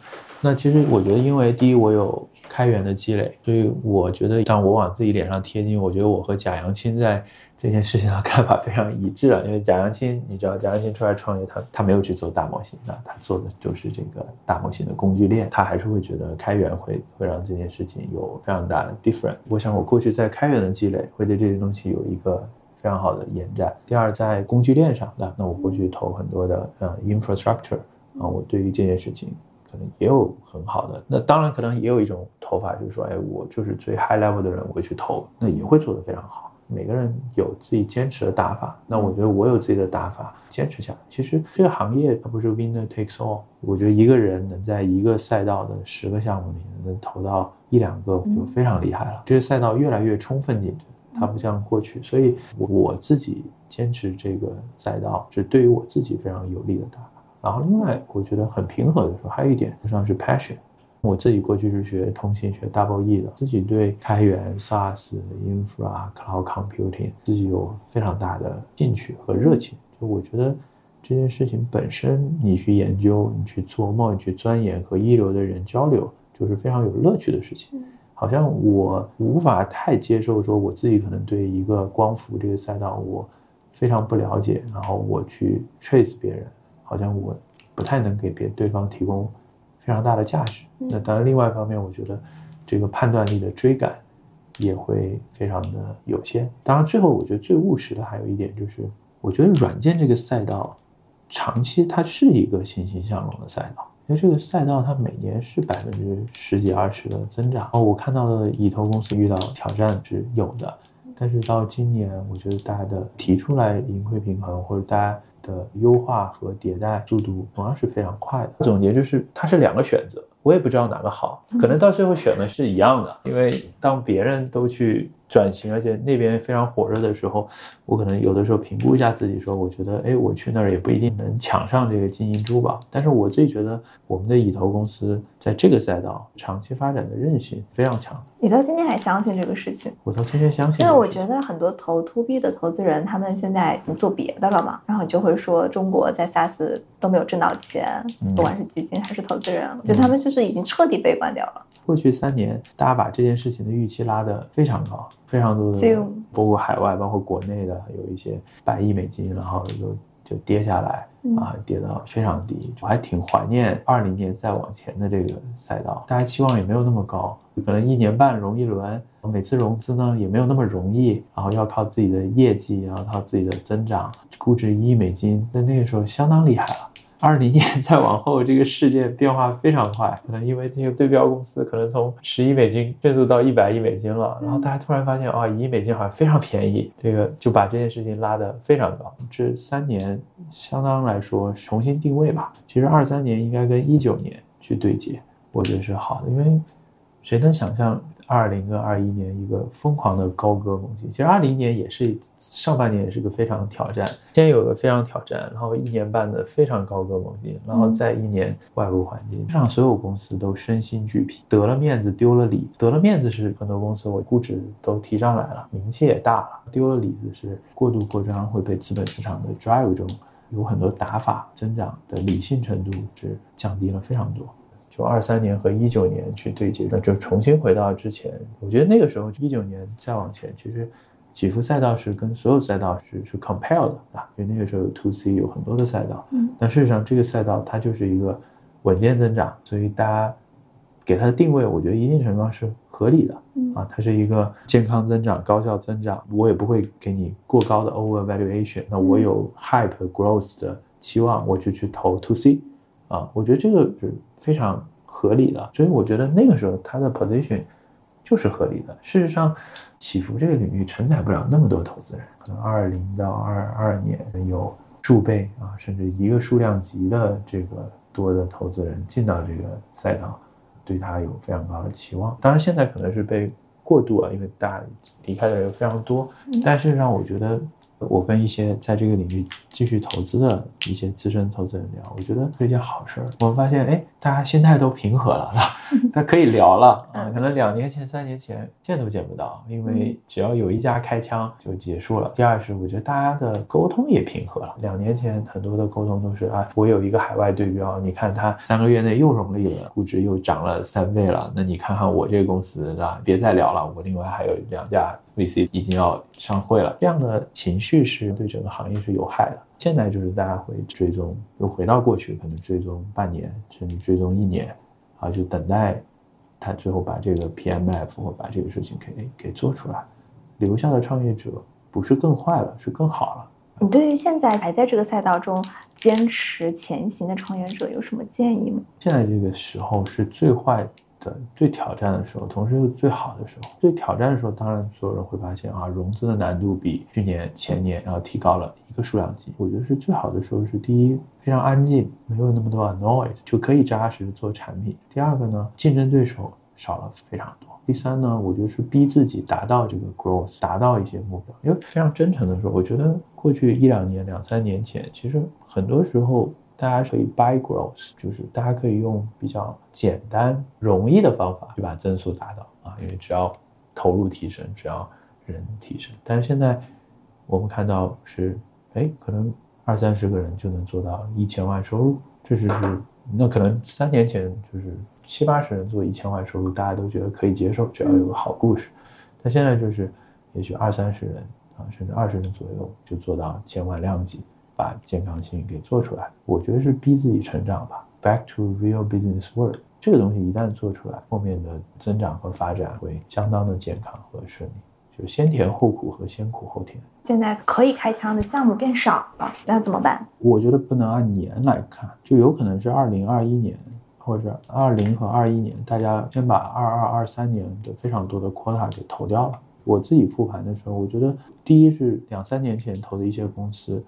那其实我觉得，因为第一我有开源的积累，所以我觉得当我往自己脸上贴金，我觉得我和贾扬青在。这件事情的看法非常一致啊，因为贾扬青，你知道贾扬青出来创业，他他没有去做大模型的，他做的就是这个大模型的工具链，他还是会觉得开源会会让这件事情有非常大的 different。我想我过去在开源的积累，会对这些东西有一个非常好的延展。第二，在工具链上，那那我过去投很多的呃 infrastructure 啊，我对于这件事情可能也有很好的。那当然可能也有一种投法，就是说，哎，我就是最 high level 的人，我去投，那也会做得非常好。每个人有自己坚持的打法，那我觉得我有自己的打法，坚持下来。其实这个行业它不是 winner takes all，我觉得一个人能在一个赛道的十个项目里能投到一两个就非常厉害了。这个赛道越来越充分竞争，它不像过去，所以我自己坚持这个赛道是对于我自己非常有利的打法。然后另外我觉得很平和的说，还有一点实际上是 passion。我自己过去是学通信学 double E 的，自己对开源、SaaS、Infra、Cloud Computing 自己有非常大的兴趣和热情。就我觉得这件事情本身，你去研究、你去做梦、你去钻研和一流的人交流，就是非常有乐趣的事情。好像我无法太接受说我自己可能对一个光伏这个赛道我非常不了解，然后我去 trace 别人，好像我不太能给别对方提供。非常大的价值。那当然，另外一方面，我觉得这个判断力的追赶也会非常的有限。当然，最后我觉得最务实的还有一点就是，我觉得软件这个赛道长期它是一个欣欣向荣的赛道，因为这个赛道它每年是百分之十几二十的增长。哦，我看到的以投公司遇到挑战是有的，但是到今年，我觉得大家的提出来盈亏平衡或者大家。的优化和迭代速度同样是非常快的。总结就是，它是两个选择，我也不知道哪个好，可能到最后选的是一样的，因为当别人都去转型，而且那边非常火热的时候，我可能有的时候评估一下自己，说我觉得，哎，我去那儿也不一定能抢上这个金银珠宝。但是我自己觉得，我们的蚁投公司在这个赛道长期发展的韧性非常强。你到今天还相信这个事情？我到今天相信。因为我觉得很多投 to B 的投资人，他们现在已经做别的了嘛，然后就会说中国在 SaaS 都没有挣到钱，不管是基金还是投资人，我觉得他们就是已经彻底悲观掉了。过去三年，大家把这件事情的预期拉得非常高，非常多的，包括海外，包括国内的，有一些百亿美金，然后就就跌下来。啊，跌到非常低，我还挺怀念二零年再往前的这个赛道，大家期望也没有那么高，可能一年半融一轮，每次融资呢也没有那么容易，然后要靠自己的业绩，然后靠自己的增长，估值一亿美金，在那个时候相当厉害了。二零年再往后，这个事件变化非常快，可能因为这个对标公司可能从十亿美金迅速到一百亿美金了，然后大家突然发现啊，一亿美金好像非常便宜，这个就把这件事情拉得非常高。这三年相当来说重新定位吧，其实二三年应该跟一九年去对接，我觉得是好的，因为谁能想象？二零跟二一年一个疯狂的高歌猛进，其实二零年也是上半年也是个非常挑战，先有个非常挑战，然后一年半的非常高歌猛进，然后再一年外部环境。让所有公司都身心俱疲，得了面子丢了里子，得了面子是很多公司我估值都提上来了，名气也大了，丢了里子是过度扩张会被资本市场的 drive 中有很多打法增长的理性程度是降低了非常多。就二三年和一九年去对接，那就重新回到之前。我觉得那个时候一九年再往前，其实起伏赛道是跟所有赛道是是 compare 的啊，因为那个时候有 to C 有很多的赛道，嗯，但事实上这个赛道它就是一个稳健增长，所以大家给它的定位，我觉得一定程度上是合理的，啊，它是一个健康增长、高效增长，我也不会给你过高的 over valuation，那我有 hype growth 的期望，我就去投 to C。啊，我觉得这个是非常合理的，所以我觉得那个时候它的 position 就是合理的。事实上，起伏这个领域承载不了那么多投资人，可能二零到二二年有数倍啊，甚至一个数量级的这个多的投资人进到这个赛道，对他有非常高的期望。当然，现在可能是被过度啊，因为大家离开的人非常多。但事实上，我觉得。我跟一些在这个领域继续投资的一些资深投资人聊，我觉得是一件好事儿。我们发现，哎，大家心态都平和了，他可以聊了啊。可能两年前、三年前见都见不到，因为只要有一家开枪就结束了。第二是，我觉得大家的沟通也平和了。两年前很多的沟通都是啊，我有一个海外对标，你看他三个月内又融利了估值又涨了三倍了。那你看看我这个公司，啊？别再聊了，我另外还有两家。VC 已经要上会了，这样的情绪是对整个行业是有害的。现在就是大家会追踪，又回到过去，可能追踪半年，甚至追踪一年，啊，就等待他最后把这个 PMF 或把这个事情给给做出来。留下的创业者不是更坏了，是更好了。你对于现在还在这个赛道中坚持前行的创业者有什么建议吗？现在这个时候是最坏。的最挑战的时候，同时又最好的时候。最挑战的时候，当然所有人会发现啊，融资的难度比去年、前年要提高了一个数量级。我觉得是最好的时候是第一，非常安静，没有那么多 noise，就可以扎实做产品。第二个呢，竞争对手少了非常多。第三呢，我觉得是逼自己达到这个 growth，达到一些目标。因为非常真诚的说，我觉得过去一两年、两三年前，其实很多时候。大家可以 buy growth，就是大家可以用比较简单、容易的方法去把增速达到啊，因为只要投入提升，只要人提升。但是现在我们看到是，哎，可能二三十个人就能做到一千万收入，这是那可能三年前就是七八十人做一千万收入，大家都觉得可以接受，只要有个好故事。但现在就是，也许二三十人啊，甚至二十人左右就做到千万量级。把健康性给做出来，我觉得是逼自己成长吧。Back to real business world，这个东西一旦做出来，后面的增长和发展会相当的健康和顺利，就先甜后苦和先苦后甜。现在可以开枪的项目变少了，那怎么办？我觉得不能按年来看，就有可能是二零二一年或者二零和二一年，大家先把二二二三年的非常多的 quota 给投掉了。我自己复盘的时候，我觉得第一是两三年前投的一些公司。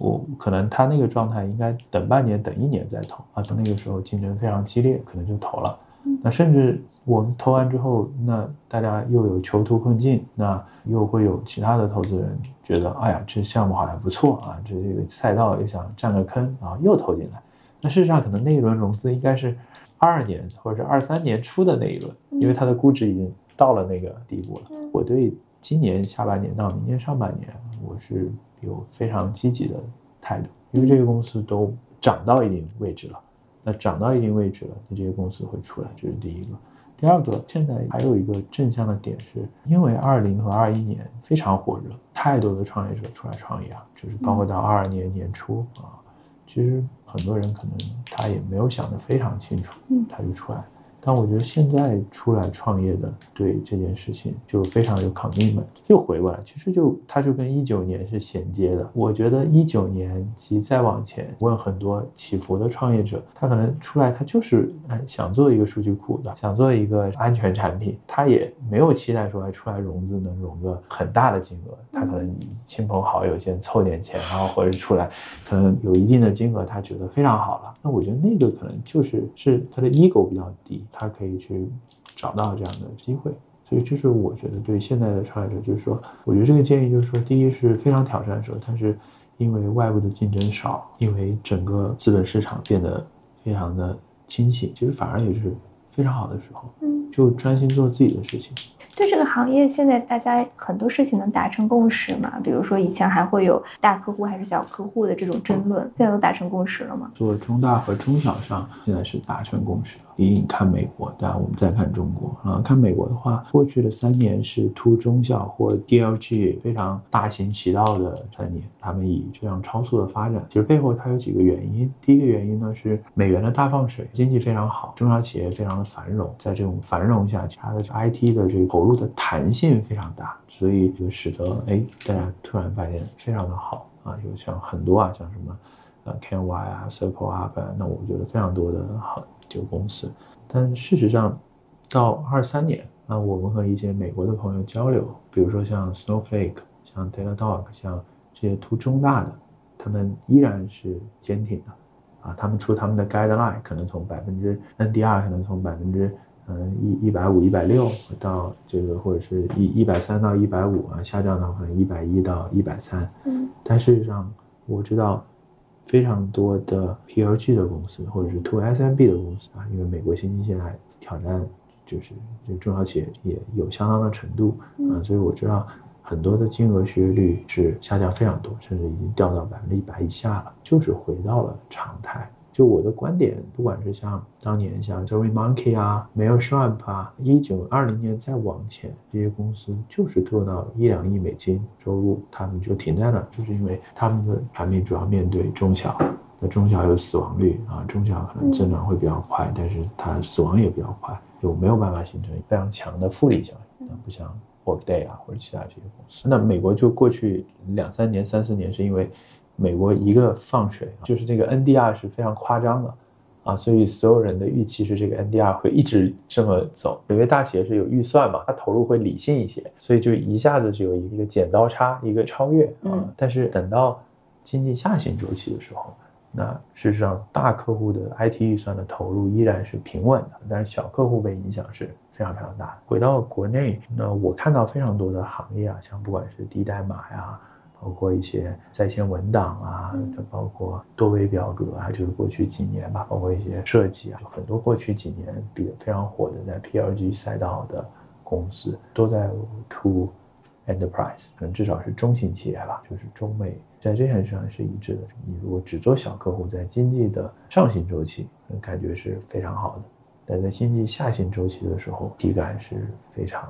我可能他那个状态应该等半年、等一年再投啊，等那个时候竞争非常激烈，可能就投了。那甚至我们投完之后，那大家又有囚徒困境，那又会有其他的投资人觉得，哎呀，这项目好像不错啊，这这个赛道又想占个坑啊，又投进来。那事实上，可能那一轮融资应该是二二年或者是二三年初的那一轮，因为它的估值已经到了那个地步了。我对今年下半年到明年上半年，我是有非常积极的态度，因为这个公司都涨到一定位置了。那涨到一定位置了，那这些公司会出来，这是第一个。第二个，现在还有一个正向的点，是因为二零和二一年非常火热，太多的创业者出来创业啊，就是包括到二二年年初啊，其实很多人可能他也没有想得非常清楚，他就出来。但我觉得现在出来创业的，对这件事情就非常有 commitment。又回过来，其实就它就跟一九年是衔接的。我觉得一九年及再往前，问很多起伏的创业者，他可能出来，他就是哎想做一个数据库的，想做一个安全产品，他也没有期待说出来融资能融个很大的金额。他可能亲朋好友先凑点钱，然后或者出来，可能有一定的金额，他觉得非常好了。那我觉得那个可能就是是他的 ego 比较低。他可以去找到这样的机会，所以这是我觉得对现在的创业者，就是说，我觉得这个建议就是说，第一是非常挑战的时候，但是因为外部的竞争少，因为整个资本市场变得非常的清晰，其实反而也是非常好的时候，嗯，就专心做自己的事情。对这个行业，现在大家很多事情能达成共识嘛？比如说以前还会有大客户还是小客户的这种争论，现在都达成共识了吗？做中大和中小上，现在是达成共识了。你看美国，但我们再看中国啊。看美国的话，过去的三年是突中小或 DLG 非常大行其道的三年，他们以这样超速的发展，其实背后它有几个原因。第一个原因呢是美元的大放水，经济非常好，中小企业非常的繁荣，在这种繁荣下，其他的 IT 的这个投入的弹性非常大，所以就使得哎大家突然发现非常的好啊，有像很多啊，像什么呃 Canva 啊、Circle 啊，那我觉得非常多的好。这个公司，但事实上，到二三年啊，我们和一些美国的朋友交流，比如说像 Snowflake、像 Datadog、像这些图中大的，他们依然是坚挺的，啊，他们出他们的 guideline，可能从百分之 NDR 可能从百分之嗯一一百五、一百六到这个或者是一一百三到一百五啊，下降到可能一百一到一百三，嗯，但事实上我知道。非常多的 PLG 的公司，或者是 To SMB 的公司啊，因为美国新兴现在挑战就是这中小企业也有相当的程度啊，所以我知道很多的金额失业率是下降非常多，甚至已经掉到百分之一百以下了，就是回到了常态。就我的观点，不管是像当年像 j o y Monkey 啊，Mailchimp 啊，一九二零年再往前，这些公司就是做到一两亿美金收入，他们就停在那，就是因为他们的产品主要面对中小，那中小有死亡率啊，中小可能增长会比较快，但是它死亡也比较快，就没有办法形成非常强的复利效应，那不像 Workday 啊或者其他这些公司。那美国就过去两三年、三四年是因为。美国一个放水，就是这个 NDR 是非常夸张的，啊，所以所有人的预期是这个 NDR 会一直这么走。因为大企业是有预算嘛，它投入会理性一些，所以就一下子就有一个剪刀差，一个超越啊。但是等到经济下行周期的时候，那事实上大客户的 IT 预算的投入依然是平稳的，但是小客户被影响是非常非常大的。回到国内，那我看到非常多的行业啊，像不管是低代码呀。包括一些在线文档啊，它包括多维表格啊，就是过去几年吧，包括一些设计啊，很多过去几年比非常火的在 PLG 赛道的公司，都在 to enterprise，可能至少是中型企业吧，就是中美在这件事上是一致的。你如果只做小客户，在经济的上行周期，感觉是非常好的，但在经济下行周期的时候，体感是非常。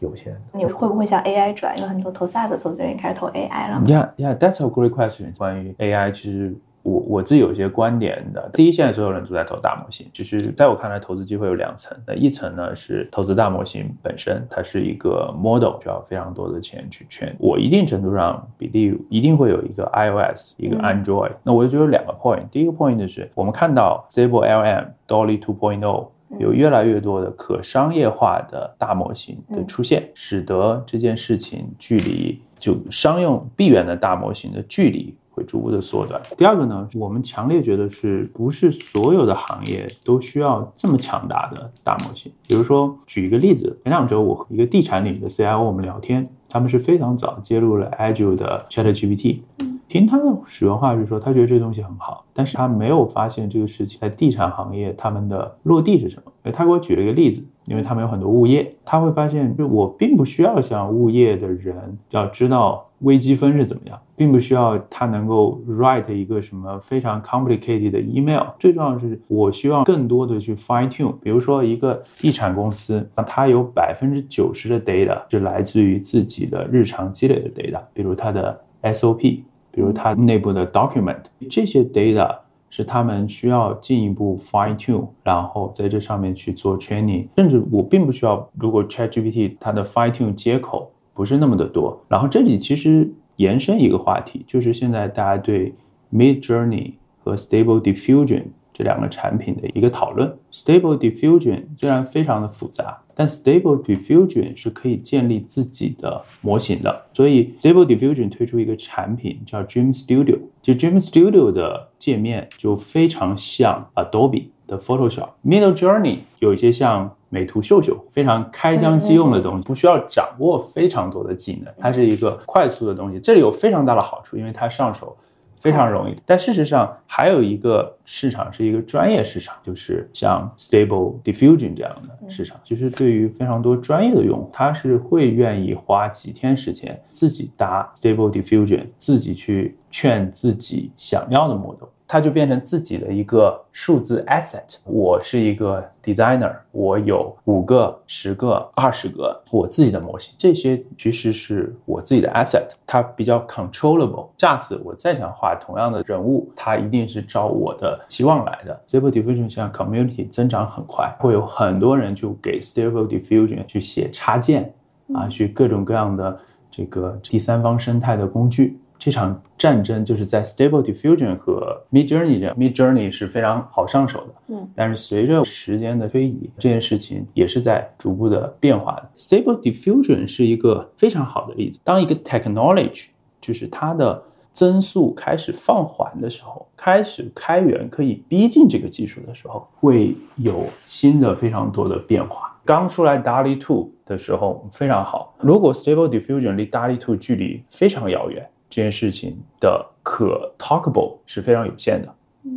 有限的，你会不会向 AI 转？因为很多投 SaaS 的投资人开始投 AI 了。Yeah, yeah, that's a great question. 关于 AI，其实我我自己有一些观点的。第一，现在所有人都在投大模型，就是在我看来，投资机会有两层。那一层呢是投资大模型本身，它是一个 model，需要非常多的钱去圈。我一定程度上比例一定会有一个 iOS，一个 Android。那我就觉得两个 point。第一个 point 就是我们看到 Stable LM、Dolly 2.0。有越来越多的可商业化的大模型的出现，使得这件事情距离就商用闭源的大模型的距离。会逐步的缩短。第二个呢，我们强烈觉得是不是所有的行业都需要这么强大的大模型？比如说，举一个例子，前两周我和一个地产领域的 CIO 我们聊天，他们是非常早接入了 Azure 的 ChatGPT。听他的使用话是说，他觉得这东西很好，但是他没有发现这个事情在地产行业他们的落地是什么。他给我举了一个例子，因为他们有很多物业，他会发现，就我并不需要像物业的人要知道微积分是怎么样，并不需要他能够 write 一个什么非常 complicated 的 email。最重要的是，我希望更多的去 fine tune。比如说，一个地产公司，那它有百分之九十的 data 是来自于自己的日常积累的 data，比如它的 SOP。比如它内部的 document，这些 data 是他们需要进一步 fine tune，然后在这上面去做 training。甚至我并不需要，如果 ChatGPT 它的 fine tune 接口不是那么的多。然后这里其实延伸一个话题，就是现在大家对 Mid Journey 和 Stable Diffusion。这两个产品的一个讨论。Stable Diffusion 虽然非常的复杂，但 Stable Diffusion 是可以建立自己的模型的。所以 Stable Diffusion 推出一个产品叫 Dream Studio，就 Dream Studio 的界面就非常像 Adobe 的 Photoshop。Middle Journey 有一些像美图秀秀，非常开箱即用的东西，不需要掌握非常多的技能，它是一个快速的东西。这里有非常大的好处，因为它上手。非常容易，但事实上还有一个市场是一个专业市场，就是像 Stable Diffusion 这样的市场，就是对于非常多专业的用户，他是会愿意花几天时间自己搭 Stable Diffusion，自己去劝自己想要的 model。它就变成自己的一个数字 asset。我是一个 designer，我有五个、十个、二十个我自己的模型，这些其实是我自己的 asset，它比较 controllable。下次我再想画同样的人物，它一定是照我的期望来的。Stable Diffusion 像 community 增长很快，会有很多人就给 Stable Diffusion 去写插件啊，去各种各样的这个第三方生态的工具。这场战争就是在 Stable Diffusion 和 Mid Journey 这 Mid Journey 是非常好上手的，嗯，但是随着时间的推移，这件事情也是在逐步的变化的。Stable Diffusion 是一个非常好的例子。当一个 technology 就是它的增速开始放缓的时候，开始开源可以逼近这个技术的时候，会有新的非常多的变化。刚出来 DALL-E 2的时候非常好，如果 Stable Diffusion 离 DALL-E 2距离非常遥远。这件事情的可 talkable 是非常有限的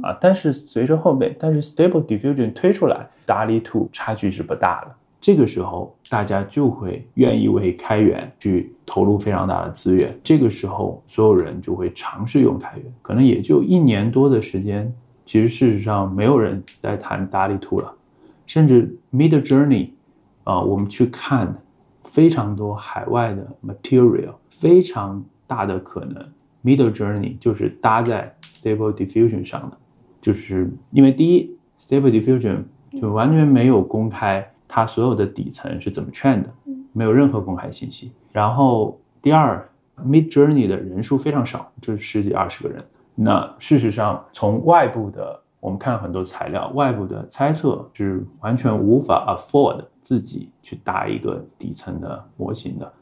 啊，但是随着后面，但是 Stable Diffusion 推出来，DALL-E 2差距是不大的。这个时候，大家就会愿意为开源去投入非常大的资源。这个时候，所有人就会尝试用开源，可能也就一年多的时间。其实事实上，没有人在谈 DALL-E 2了，甚至 Mid Journey 啊，我们去看非常多海外的 material，非常。大的可能，Middle Journey 就是搭在 Stable Diffusion 上的，就是因为第一，Stable Diffusion 就完全没有公开它所有的底层是怎么建的，没有任何公开信息。然后第二，Mid Journey 的人数非常少，就是十几二十个人。那事实上，从外部的我们看很多材料，外部的猜测是完全无法 afford 自己去搭一个底层的模型的。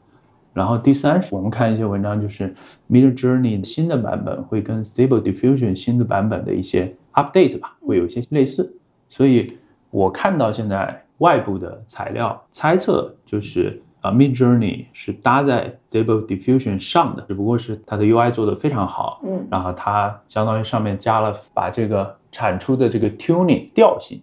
然后第三是我们看一些文章，就是 Mid Journey 新的版本会跟 Stable Diffusion 新的版本的一些 update 吧，会有一些类似。所以我看到现在外部的材料猜测，就是啊 Mid Journey 是搭在 Stable Diffusion 上的，只不过是它的 UI 做的非常好，嗯，然后它相当于上面加了把这个产出的这个 tuning 调性，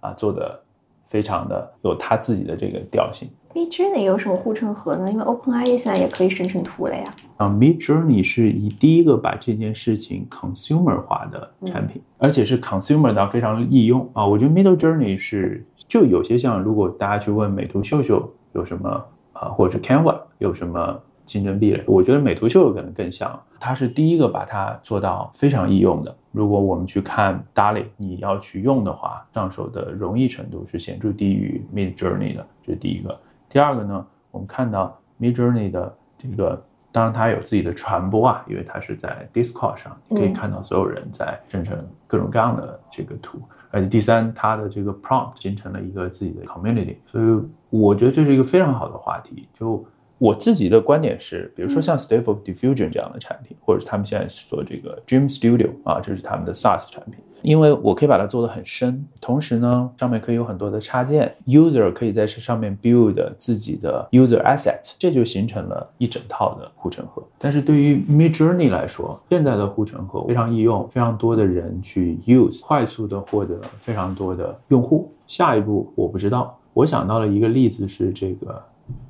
啊做的非常的有它自己的这个调性。Mid Journey 有什么护城河呢？因为 OpenAI 现在也可以生成图了呀。啊，Mid Journey 是以第一个把这件事情 consumer 化的产品，而且是 consumer 到非常易用啊。我觉得 Mid Journey 是就有些像，如果大家去问美图秀秀有什么啊，或者是 Canva 有什么竞争壁垒，我觉得美图秀秀可能更像，它是第一个把它做到非常易用的。如果我们去看 DALL-E，你要去用的话，上手的容易程度是显著低于 Mid Journey 的，这是第一个。第二个呢，我们看到 Mid Journey 的这个，当然它有自己的传播啊，因为它是在 Discord 上，你可以看到所有人在生成各种各样的这个图。而且第三，它的这个 prompt 形成了一个自己的 community，所以我觉得这是一个非常好的话题。就我自己的观点是，比如说像 Stable Diffusion 这样的产品，或者是他们现在做这个 Dream Studio 啊，这是他们的 SaaS 产品。因为我可以把它做得很深，同时呢，上面可以有很多的插件，user 可以在这上面 build 自己的 user asset，这就形成了一整套的护城河。但是对于 Mid Journey 来说，现在的护城河非常易用，非常多的人去 use，快速的获得非常多的用户。下一步我不知道，我想到了一个例子是这个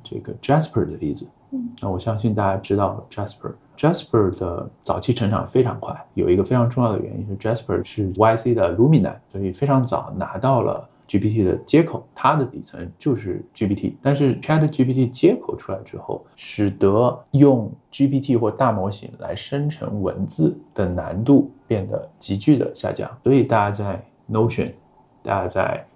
这个 Jasper 的例子。那我相信大家知道 Jasper。Jasper 的早期成长非常快，有一个非常重要的原因是 Jasper 是 YC 的 Lumina，所以非常早拿到了 GPT 的接口，它的底层就是 GPT。但是 Chat GPT 接口出来之后，使得用 GPT 或大模型来生成文字的难度变得急剧的下降。所以大家在 Notion，大家在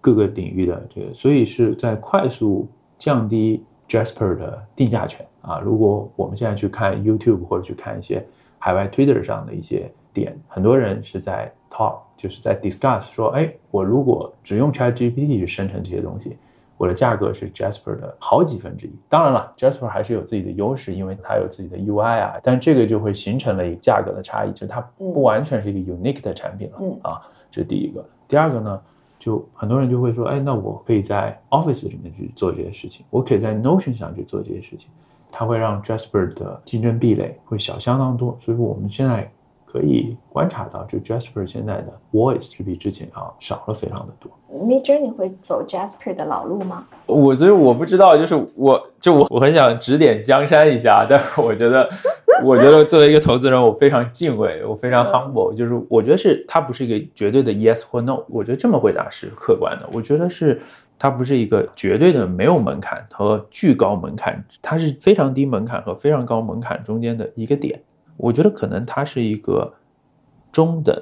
各个领域的这个，所以是在快速降低 Jasper 的定价权。啊，如果我们现在去看 YouTube 或者去看一些海外 Twitter 上的一些点，很多人是在 talk，就是在 discuss 说，哎，我如果只用 ChatGPT 去生成这些东西，我的价格是 Jasper 的好几分之一。当然了，Jasper 还是有自己的优势，因为它有自己的 UI 啊，但这个就会形成了一个价格的差异，就是它不完全是一个 unique 的产品了。啊，这是第一个。第二个呢？就很多人就会说，哎，那我可以在 Office 里面去做这些事情，我可以在 Notion 上去做这些事情，它会让 Jasper 的竞争壁垒会小相当多。所以我们现在可以观察到，就 Jasper 现在的 Voice 是比之前要少了非常的多。Midjourney 会走 Jasper 的老路吗？我所以我不知道，就是我就我我很想指点江山一下，但是我觉得。我觉得作为一个投资人，我非常敬畏，我非常 humble。就是我觉得是它不是一个绝对的 yes 或 no。我觉得这么回答是客观的。我觉得是它不是一个绝对的没有门槛和巨高门槛，它是非常低门槛和非常高门槛中间的一个点。我觉得可能它是一个中等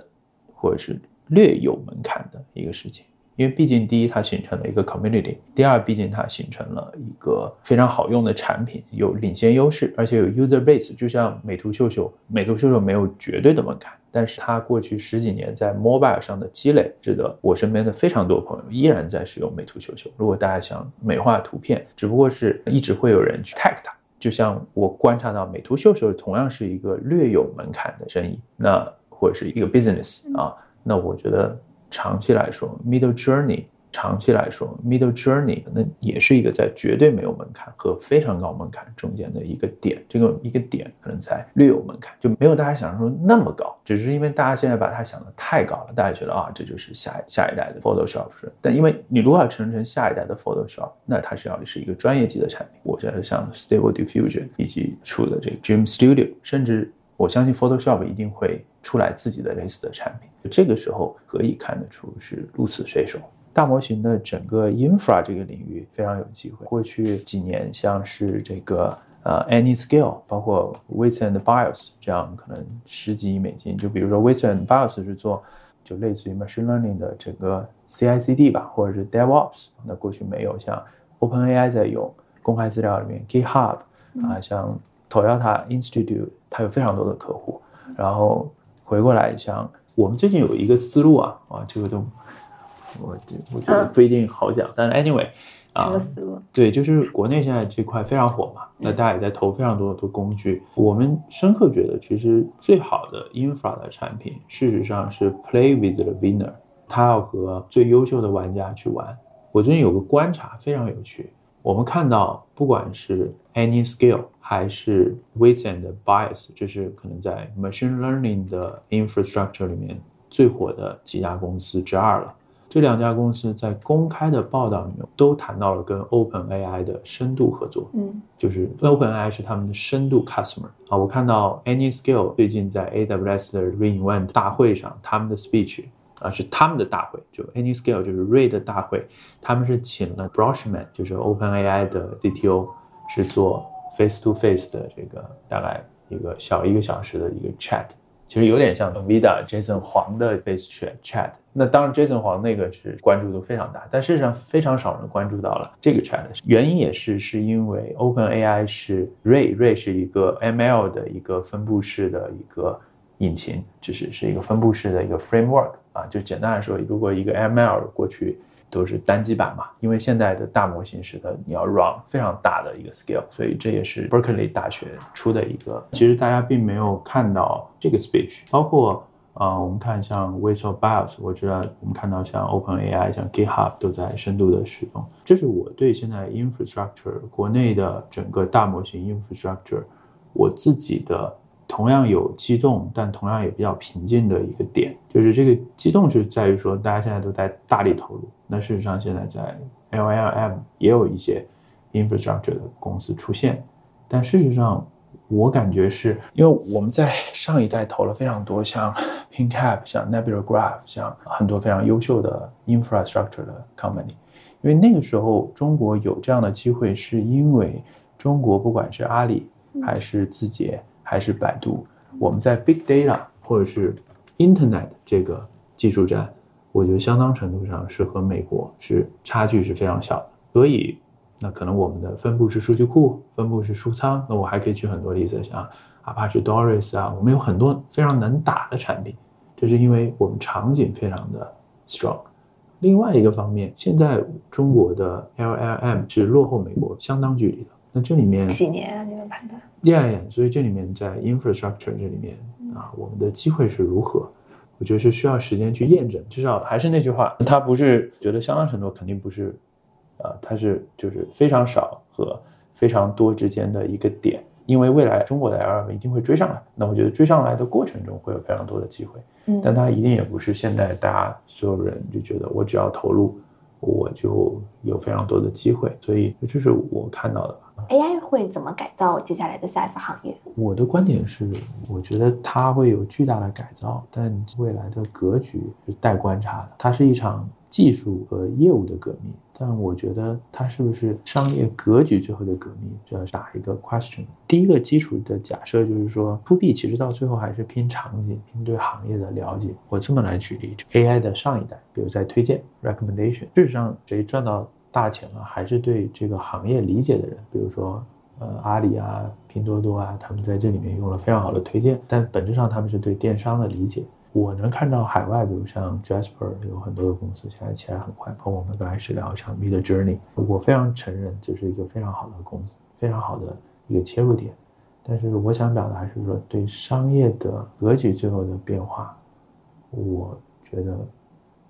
或者是略有门槛的一个事情。因为毕竟，第一，它形成了一个 community；第二，毕竟它形成了一个非常好用的产品，有领先优势，而且有 user base。就像美图秀秀，美图秀秀没有绝对的门槛，但是它过去十几年在 mobile 上的积累，使得我身边的非常多朋友依然在使用美图秀秀。如果大家想美化图片，只不过是一直会有人去 tag 它。就像我观察到，美图秀秀同样是一个略有门槛的生意，那或者是一个 business 啊，那我觉得。长期来说，Middle Journey，长期来说，Middle Journey 那也是一个在绝对没有门槛和非常高门槛中间的一个点。这个一个点可能才略有门槛，就没有大家想象中那么高。只是因为大家现在把它想的太高了，大家觉得啊，这就是下下一代的 Photoshop。但因为你如果要成成下一代的 Photoshop，那它是要是一个专业级的产品。我觉得像 Stable Diffusion 以及出的这个 Dream Studio，甚至我相信 Photoshop 一定会出来自己的类似的产品。这个时候可以看得出是鹿死谁手。大模型的整个 infra 这个领域非常有机会。过去几年，像是这个呃 AnyScale，包括 Weights and Bias 这样可能十几亿美金。就比如说 Weights and Bias 是做就类似于 machine learning 的整个 CI/CD 吧，或者是 DevOps。那过去没有，像 OpenAI 在用公开资料里面 GitHub 啊，像 Toyota Institute，它有非常多的客户。然后回过来像。我们最近有一个思路啊，啊，这个都，我我觉得不一定好讲，但是 anyway，啊？对，就是国内现在这块非常火嘛，那大家也在投非常多的工具。我们深刻觉得，其实最好的 infra 的产品，事实上是 play with the winner，他要和最优秀的玩家去玩。我最近有个观察非常有趣。我们看到，不管是 AnyScale 还是 Weights and Bias，就是可能在 machine learning 的 infrastructure 里面最火的几家公司之二了。这两家公司在公开的报道里面都谈到了跟 OpenAI 的深度合作。嗯，就是 OpenAI 是他们的深度 customer 啊。我看到 AnyScale 最近在 AWS 的 Reinvent 大会上，他们的 speech。啊，是他们的大会，就 AnyScale，就是 Ray 的大会，他们是请了 Broshman，就是 OpenAI 的 CTO，是做 face to face 的这个大概一个小一个小时的一个 chat，其实有点像 Nvidia Jason 黄的 face chat。那当然 Jason 黄那个是关注度非常大，但事实上非常少人关注到了这个 chat，原因也是是因为 OpenAI 是 Ray，Ray 是一个 ML 的一个分布式的一个引擎，就是是一个分布式的一个 framework。啊，就简单来说，如果一个 ML 过去都是单机版嘛，因为现在的大模型使得你要 run 非常大的一个 scale，所以这也是 Berkeley 大学出的一个。其实大家并没有看到这个 speech，包括呃，我们看像 w i s o Bios，我知道我们看到像 OpenAI、像 GitHub 都在深度的使用。这是我对现在 infrastructure 国内的整个大模型 infrastructure 我自己的。同样有激动，但同样也比较平静的一个点，就是这个激动是在于说，大家现在都在大力投入。那事实上，现在在 LLM 也有一些 infrastructure 的公司出现，但事实上，我感觉是因为我们在上一代投了非常多，像 PinCap、像 Nebula Graph、像很多非常优秀的 infrastructure 的 company，因为那个时候中国有这样的机会，是因为中国不管是阿里还是字节。还是百度，我们在 big data 或者是 internet 这个技术站，我觉得相当程度上是和美国是差距是非常小的。所以，那可能我们的分布式数据库，分布式数仓。那我还可以举很多例子，像 Apache Doris 啊，我们有很多非常能打的产品，这是因为我们场景非常的 strong。另外一个方面，现在中国的 LLM 是落后美国相当距离的。那这里面几年啊？你们判断？Yeah，所以这里面在 infrastructure 这里面啊，我们的机会是如何？我觉得是需要时间去验证。至少还是那句话，它不是觉得相当程度肯定不是，呃，它是就是非常少和非常多之间的一个点。因为未来中国的 LLM 一定会追上来，那我觉得追上来的过程中会有非常多的机会。嗯，但它一定也不是现在大家所有人就觉得我只要投入，我就有非常多的机会。所以这是我看到的。AI 会怎么改造接下来的 SaaS 行业？我的观点是，我觉得它会有巨大的改造，但未来的格局是待观察的。它是一场技术和业务的革命，但我觉得它是不是商业格局最后的革命，就要打一个 question。第一个基础的假设就是说，To B 其实到最后还是拼场景，拼对行业的了解。我这么来举例，AI 的上一代，比如在推荐 recommendation，事实上谁赚到？大钱了，还是对这个行业理解的人，比如说，呃，阿里啊、拼多多啊，他们在这里面用了非常好的推荐，但本质上他们是对电商的理解。我能看到海外，比如像 Jasper 有很多的公司现在起来很快，包括我们刚开始聊像 Mid Journey，我非常承认这是一个非常好的公司，非常好的一个切入点。但是我想表达是说，对商业的格局最后的变化，我觉得。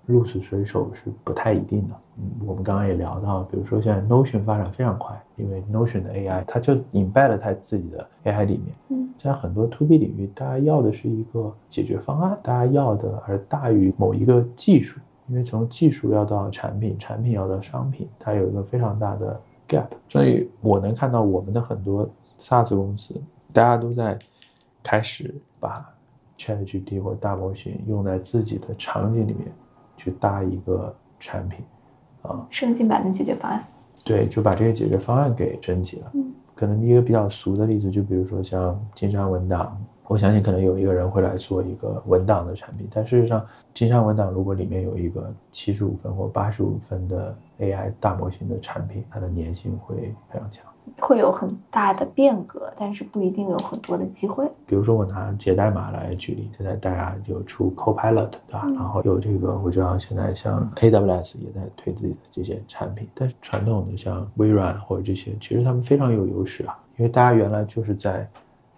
鹿死谁手是不太一定的。嗯，我们刚刚也聊到，比如说现在 Notion 发展非常快，因为 Notion 的 AI 它就引败了它自己的 AI 里面。嗯，在很多 To B 领域，大家要的是一个解决方案，大家要的而大于某一个技术，因为从技术要到产品，产品要到商品，它有一个非常大的 gap。所以我能看到我们的很多 SaaS 公司，大家都在开始把 ChatGPT 或大模型用在自己的场景里面。去搭一个产品，啊，升级版的解决方案，对，就把这个解决方案给升级了。嗯，可能一个比较俗的例子，就比如说像金山文档，我相信可能有一个人会来做一个文档的产品，但事实上，金山文档如果里面有一个七十五分或八十五分的 AI 大模型的产品，它的粘性会非常强。会有很大的变革，但是不一定有很多的机会。比如说，我拿写代码来举例，现在大家就出 Copilot，对吧？然后有这个，我知道现在像 AWS 也在推自己的这些产品，但是传统的像微软或者这些，其实他们非常有优势啊，因为大家原来就是在。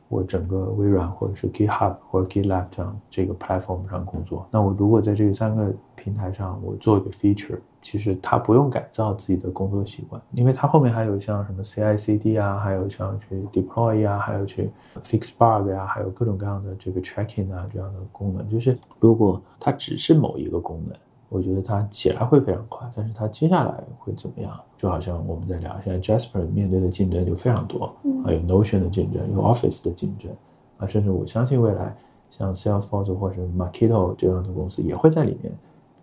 我整个微软或者是 GitHub 或者 GitLab 这样这个 platform 上工作，那我如果在这三个平台上我做一个 feature，其实它不用改造自己的工作习惯，因为它后面还有像什么 CI/CD 啊，还有像去 deploy 啊，还有去 fix bug 啊，还有各种各样的这个 tracking 啊这样的功能，就是如果它只是某一个功能。我觉得它起来会非常快，但是它接下来会怎么样？就好像我们在聊，现在 Jasper 面对的竞争就非常多，啊有 Notion 的竞争，有 Office 的竞争，啊，甚至我相信未来像 Salesforce 或者 Marketo 这样的公司也会在里面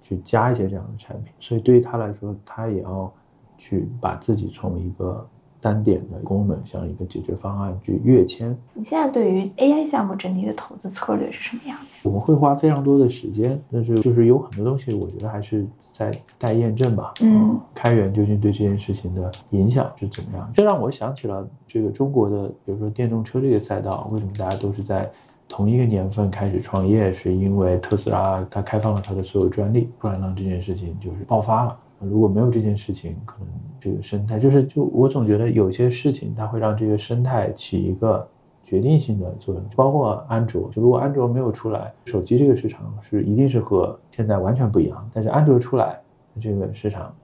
去加一些这样的产品。所以对于他来说，他也要去把自己从一个单点的功能像一个解决方案去跃迁。你现在对于 AI 项目整体的投资策略是什么样的？我们会花非常多的时间，但是就是有很多东西，我觉得还是在待验证吧。嗯，开源究竟对这件事情的影响是怎么样？这让我想起了这个中国的，比如说电动车这个赛道，为什么大家都是在同一个年份开始创业？是因为特斯拉它开放了它的所有专利，不然呢这件事情就是爆发了。如果没有这件事情，可能这个生态就是就我总觉得有些事情它会让这个生态起一个决定性的作用，包括安卓。就如果安卓没有出来，手机这个市场是一定是和现在完全不一样。但是安卓出来，这个市场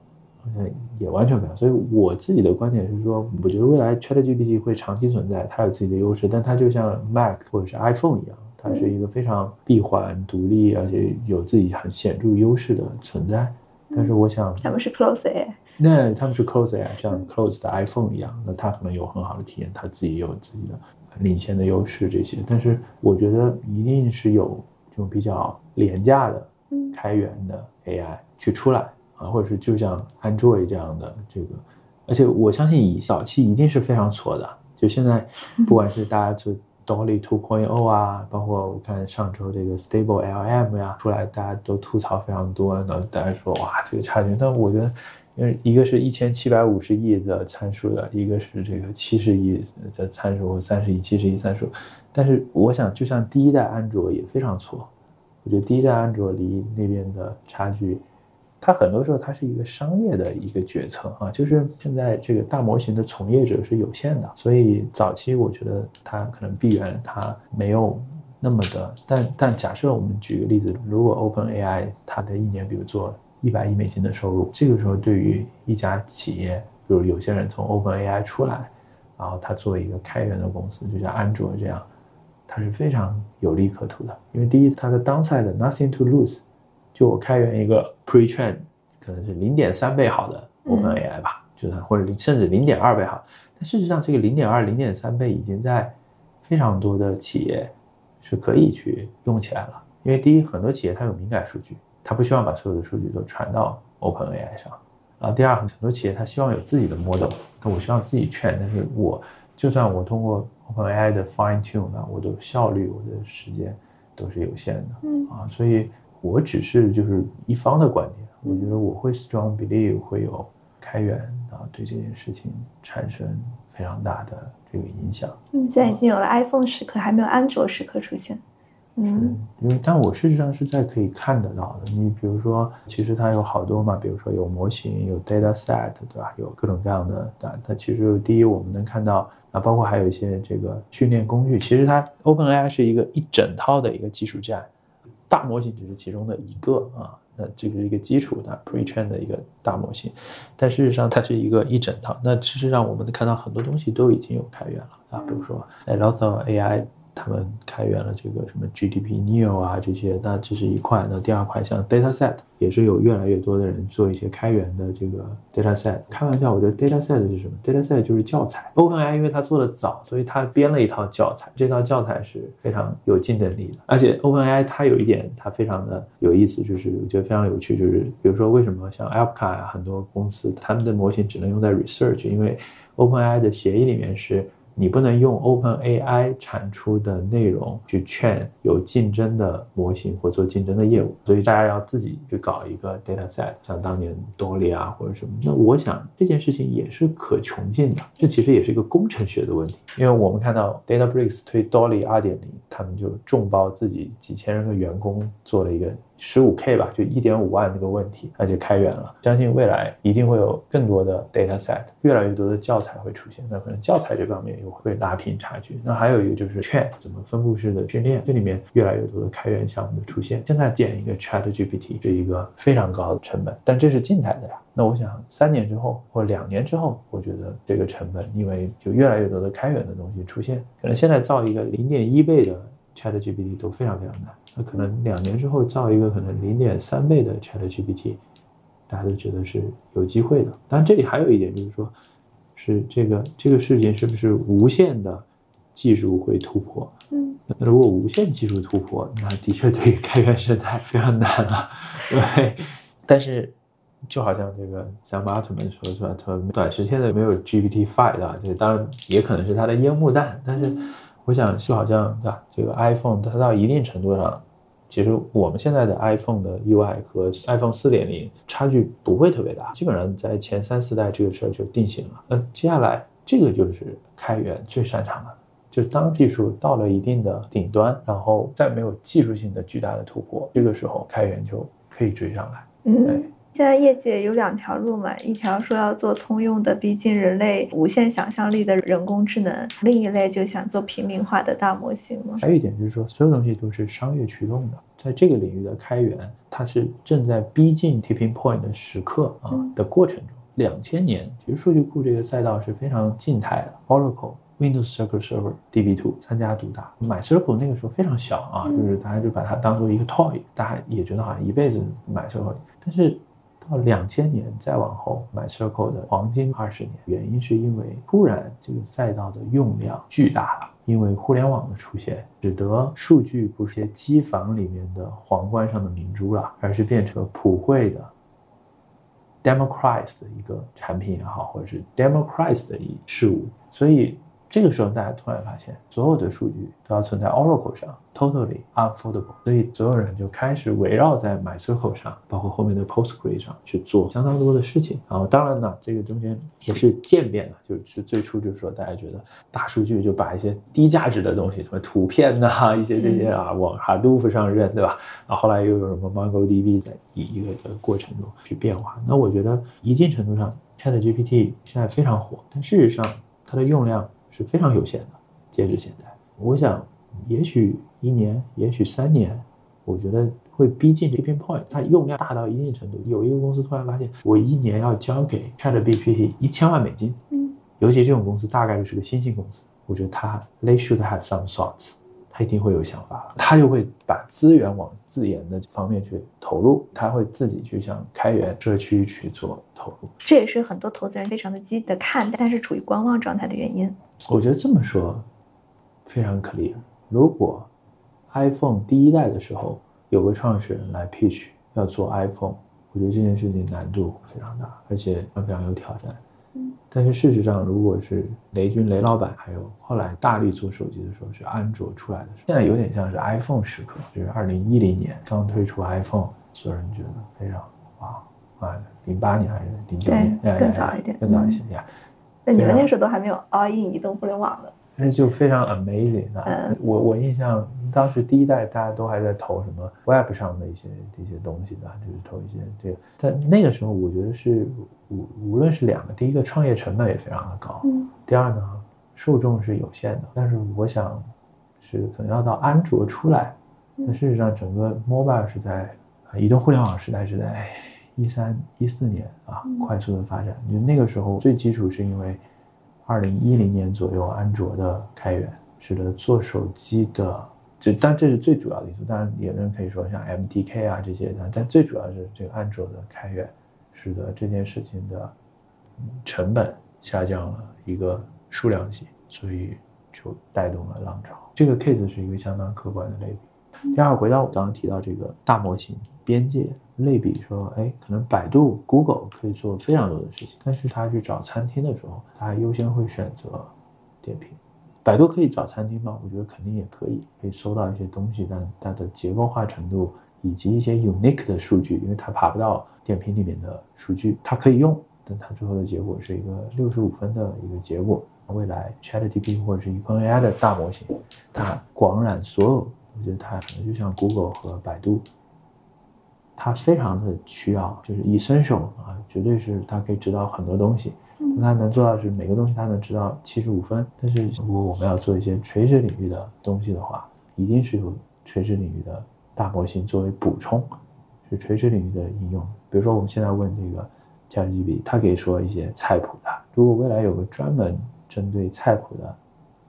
好像也完全不一样。所以我自己的观点是说，我觉得未来 ChatGPT 会长期存在，它有自己的优势，但它就像 Mac 或者是 iPhone 一样，它是一个非常闭环、独立，而且有自己很显著优势的存在。但是我想，他们是 Close AI，那他们是 Close AI，像 Close 的 iPhone 一样，那它可能有很好的体验，它自己有自己的领先的优势这些。但是我觉得一定是有这种比较廉价的开源的 AI 去出来啊，或者是就像 Android 这样的这个，而且我相信以早期一定是非常错的。就现在，不管是大家就。Dolly 2.0啊，包括我看上周这个 Stable LM 呀出来，大家都吐槽非常多。然后大家说哇，这个差距。但我觉得，因为一个是一千七百五十亿的参数的，一个是这个七十亿的参数或三十亿、七十亿参数。但是我想，就像第一代安卓也非常错。我觉得第一代安卓离那边的差距。它很多时候它是一个商业的一个决策啊，就是现在这个大模型的从业者是有限的，所以早期我觉得它可能闭源它没有那么的，但但假设我们举个例子，如果 Open AI 它的一年比如做一百亿美金的收入，这个时候对于一家企业，比如有些人从 Open AI 出来，然后他做一个开源的公司，就像安卓这样，它是非常有利可图的，因为第一它的 downside nothing to lose。就我开源一个 pre-train，可能是零点三倍好的 Open AI 吧，就是或者甚至零点二倍好。但事实上，这个零点二、零点三倍已经在非常多的企业是可以去用起来了。因为第一，很多企业它有敏感数据，它不希望把所有的数据都传到 Open AI 上。然后第二，很多企业它希望有自己的 model，那我希望自己 train，但是我就算我通过 Open AI 的 fine tune 呢我的效率、我的时间都是有限的。嗯啊，所以。我只是就是一方的观点，我觉得我会 strong believe 会有开源啊，对这件事情产生非常大的这个影响。嗯，现在已经有了 iPhone 时刻，还没有安卓时刻出现。嗯，因为但我事实上是在可以看得到的。你比如说，其实它有好多嘛，比如说有模型，有 data set，对吧？有各种各样的。它它其实第一，我们能看到啊，包括还有一些这个训练工具。其实它 OpenAI 是一个一整套的一个技术栈。大模型只是其中的一个啊，那这是一个基础的 pre-train 的一个大模型，但事实上它是一个一整套。那事实上我们看到很多东西都已经有开源了啊，比如说 lot of AI。他们开源了这个什么 GDP Neo 啊这些，那这是一块。那第二块像 Dataset 也是有越来越多的人做一些开源的这个 Dataset。开玩笑，我觉得 Dataset 是什么？Dataset 就是教材。OpenAI 因为它做的早，所以它编了一套教材。这套教材是非常有竞争力的。而且 OpenAI 它有一点它非常的有意思，就是我觉得非常有趣，就是比如说为什么像 Alpaca 很多公司他们的模型只能用在 Research，因为 OpenAI 的协议里面是。你不能用 Open AI 产出的内容去劝有竞争的模型或做竞争的业务，所以大家要自己去搞一个 data set，像当年 Dolly 啊或者什么。那我想这件事情也是可穷尽的，这其实也是一个工程学的问题。因为我们看到 DataBricks 推 Dolly 二点零，他们就众包自己几千人的员工做了一个。十五 K 吧，就一点五万这个问题，那就开源了。相信未来一定会有更多的 data set，越来越多的教材会出现。那可能教材这方面又会拉平差距。那还有一个就是劝怎么分布式的训练，这里面越来越多的开源项目的出现。现在建一个 Chat GPT 是一个非常高的成本，但这是静态的呀。那我想三年之后或两年之后，我觉得这个成本，因为就越来越多的开源的东西出现，可能现在造一个零点一倍的 Chat GPT 都非常非常难。那可能两年之后造一个可能零点三倍的 ChatGPT，大家都觉得是有机会的。当然，这里还有一点就是说，是这个这个事情是不是无限的技术会突破？嗯，那如果无限技术突破，那的确对于开源生态非常难了。对，但是就好像这个 Sam Altman 说说，他短时间内没有 GPT Five 啊，这当然也可能是他的烟幕弹，但是。我想就好像对吧？这个 iPhone 它到一定程度上，其实我们现在的 iPhone 的 UI 和 iPhone 四点零差距不会特别大，基本上在前三四代这个事儿就定型了。那接下来这个就是开源最擅长的，就是当技术到了一定的顶端，然后再没有技术性的巨大的突破，这个时候开源就可以追上来。嗯，现在业界有两条路嘛，一条说要做通用的逼近人类无限想象力的人工智能，另一类就想做平民化的大模型嘛。还有一点就是说，所有东西都是商业驱动的，在这个领域的开源，它是正在逼近 tipping point 的时刻啊的过程中。两千年，其实数据库这个赛道是非常静态的，Oracle。Windows SQL Server DB2 参加独大，MySQL 那个时候非常小啊，就是大家就把它当做一个 toy，大家也觉得好像一辈子 MySQL。但是到两千年再往后，MyCircle 的黄金二十年，原因是因为突然这个赛道的用量巨大了，因为互联网的出现，使得数据不是机房里面的皇冠上的明珠了，而是变成了普惠的 democratize 的一个产品也好，或者是 democratize 的一事物，所以。这个时候，大家突然发现，所有的数据都要存在 Oracle 上，totally unfoldable。所以，所有人就开始围绕在 MySQL 上，包括后面的 PostgreSQL 上去做相当多的事情。然后，当然呢，这个中间也是渐变的，就是最初就是说，大家觉得大数据就把一些低价值的东西，什么图片呐，一些这些啊，往 Hadoop 上扔，对吧？然后后来又有什么 MongoDB 在一一个的过程中去变化。那我觉得一定程度上，ChatGPT 现在非常火，但事实上它的用量。是非常有限的，截止现在，我想，也许一年，也许三年，我觉得会逼近这片 point，它用量大到一定程度，有一个公司突然发现，我一年要交给 ChatGPT 一千万美金，嗯，尤其这种公司大概率是个新兴公司，我觉得它 they should have some thoughts，他一定会有想法，他就会把资源往自研的方面去投入，他会自己去向开源社区去做投入，这也是很多投资人非常的积极的看待，但是处于观望状态的原因。我觉得这么说非常 clear。如果 iPhone 第一代的时候有个创始人来 pitch 要做 iPhone，我觉得这件事情难度非常大，而且非常有挑战。但是事实上，如果是雷军雷老板，还有后来大力做手机的时候是安卓出来的时候，现在有点像是 iPhone 时刻，就是二零一零年刚推出 iPhone，所有人觉得非常哇啊，零八年还是零九年？更早一点，更早一些呀。那你们那时候都还没有 all in 移动互联网的，那就非常 amazing 啊！我我印象当时第一代大家都还在投什么 web 上的一些这些东西的，就是投一些这个，在那个时候我觉得是无无论是两个，第一个创业成本也非常的高，嗯，第二呢受众是有限的，但是我想是可能要到安卓出来，那事实上整个 mobile 是在移动互联网时代是在。一三一四年啊，快速的发展。就那个时候最基础是因为，二零一零年左右安卓的开源，使得做手机的，就但这是最主要的因素。当然，有人可以说像 MDK 啊这些，但最主要是这个安卓的开源，使得这件事情的成本下降了一个数量级，所以就带动了浪潮。这个 case 是一个相当客观的类比。第二，回到我刚刚提到这个大模型边界类比，说，哎，可能百度、Google 可以做非常多的事情，但是他去找餐厅的时候，他优先会选择点评。百度可以找餐厅吗？我觉得肯定也可以，可以搜到一些东西，但它的结构化程度以及一些 unique 的数据，因为它爬不到点评里面的数据，它可以用，但它最后的结果是一个六十五分的一个结果。未来 ChatGPT 或者是一份 AI 的大模型，它广染所有。我觉得它可能就像 Google 和百度，它非常的需要，就是以身手啊，绝对是它可以知道很多东西。它能做到是每个东西它能知道七十五分。但是如果我们要做一些垂直领域的东西的话，一定是有垂直领域的大模型作为补充，是垂直领域的应用。比如说我们现在问这个 ChatGPT，它可以说一些菜谱的。如果未来有个专门针对菜谱的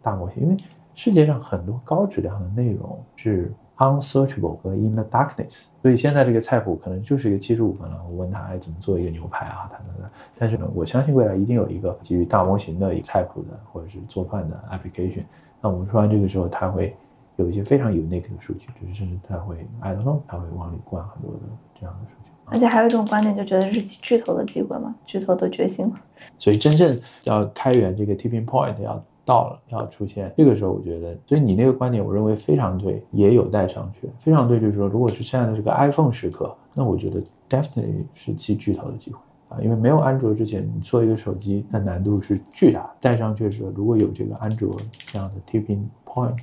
大模型，因为世界上很多高质量的内容是 unsearchable 和 in the darkness，所以现在这个菜谱可能就是一个七十五分了。我问他哎怎么做一个牛排啊，他他他，但是呢，我相信未来一定有一个基于大模型的一个菜谱的或者是做饭的 application。那我们说完这个时候，他会有一些非常 unique 的数据，就是甚至他会 I don't know，他会往里灌很多的这样的数据。而且还有一种观点，就觉得是巨头的机会嘛，巨头的决心。所以真正要开源这个 tipping point 要。到了要出现这个时候，我觉得，所以你那个观点，我认为非常对，也有待商榷。非常对，就是说，如果是现在的这个 iPhone 时刻，那我觉得 definitely 是其巨头的机会啊，因为没有安卓之前，你做一个手机，那难度是巨大。带上去的时候，如果有这个安卓这样的 tipping point、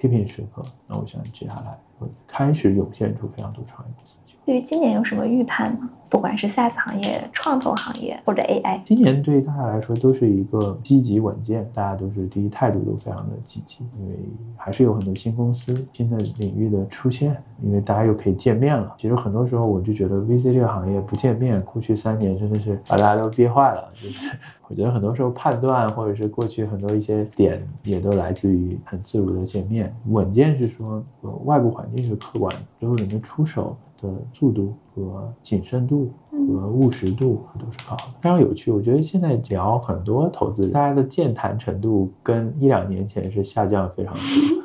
tipping 时刻，那我想接下来会开始涌现出非常多创业公司。对于今年有什么预判吗？不管是 SaaS 行业、创投行业或者 AI。今年对于大家来说都是一个积极稳健，大家都是第一态度都非常的积极，因为还是有很多新公司、新的领域的出现，因为大家又可以见面了。其实很多时候我就觉得 VC 这个行业不见面，过去三年真的是把大家都憋坏了。就是 我觉得很多时候判断或者是过去很多一些点也都来自于很自如的见面。稳健是说外部环境是客观的，最后人的出手。的速度和谨慎度和务实度都是高的，非常有趣。我觉得现在聊很多投资，大家的健谈程度跟一两年前是下降非常多。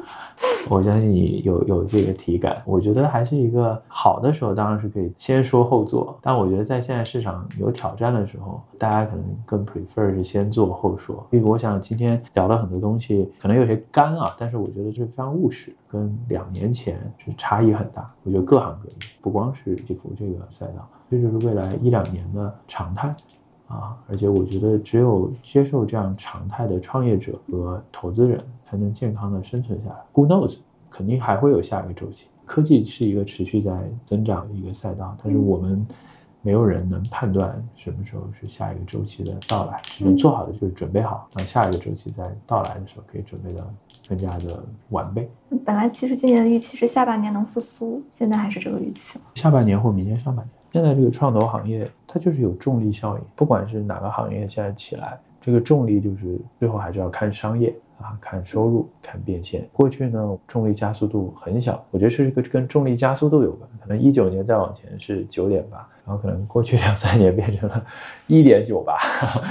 我相信你有有这个体感，我觉得还是一个好的时候，当然是可以先说后做。但我觉得在现在市场有挑战的时候，大家可能更 prefer 是先做后说。因为我想今天聊了很多东西，可能有些干啊，但是我觉得是非常务实，跟两年前是差异很大。我觉得各行各业，不光是地服这个赛道，这就是未来一两年的常态。啊，而且我觉得只有接受这样常态的创业者和投资人，才能健康的生存下来。Who knows？肯定还会有下一个周期。科技是一个持续在增长的一个赛道，但是我们没有人能判断什么时候是下一个周期的到来，只能做好的就是准备好，当下一个周期在到来的时候，可以准备的更加的完备。本来其实今年的预期是下半年能复苏，现在还是这个预期吗？下半年或明年上半年。现在这个创投行业，它就是有重力效应。不管是哪个行业现在起来，这个重力就是最后还是要看商业啊，看收入，看变现。过去呢，重力加速度很小，我觉得是一个跟重力加速度有关。可能一九年再往前是九点八，然后可能过去两三年变成了一点九八，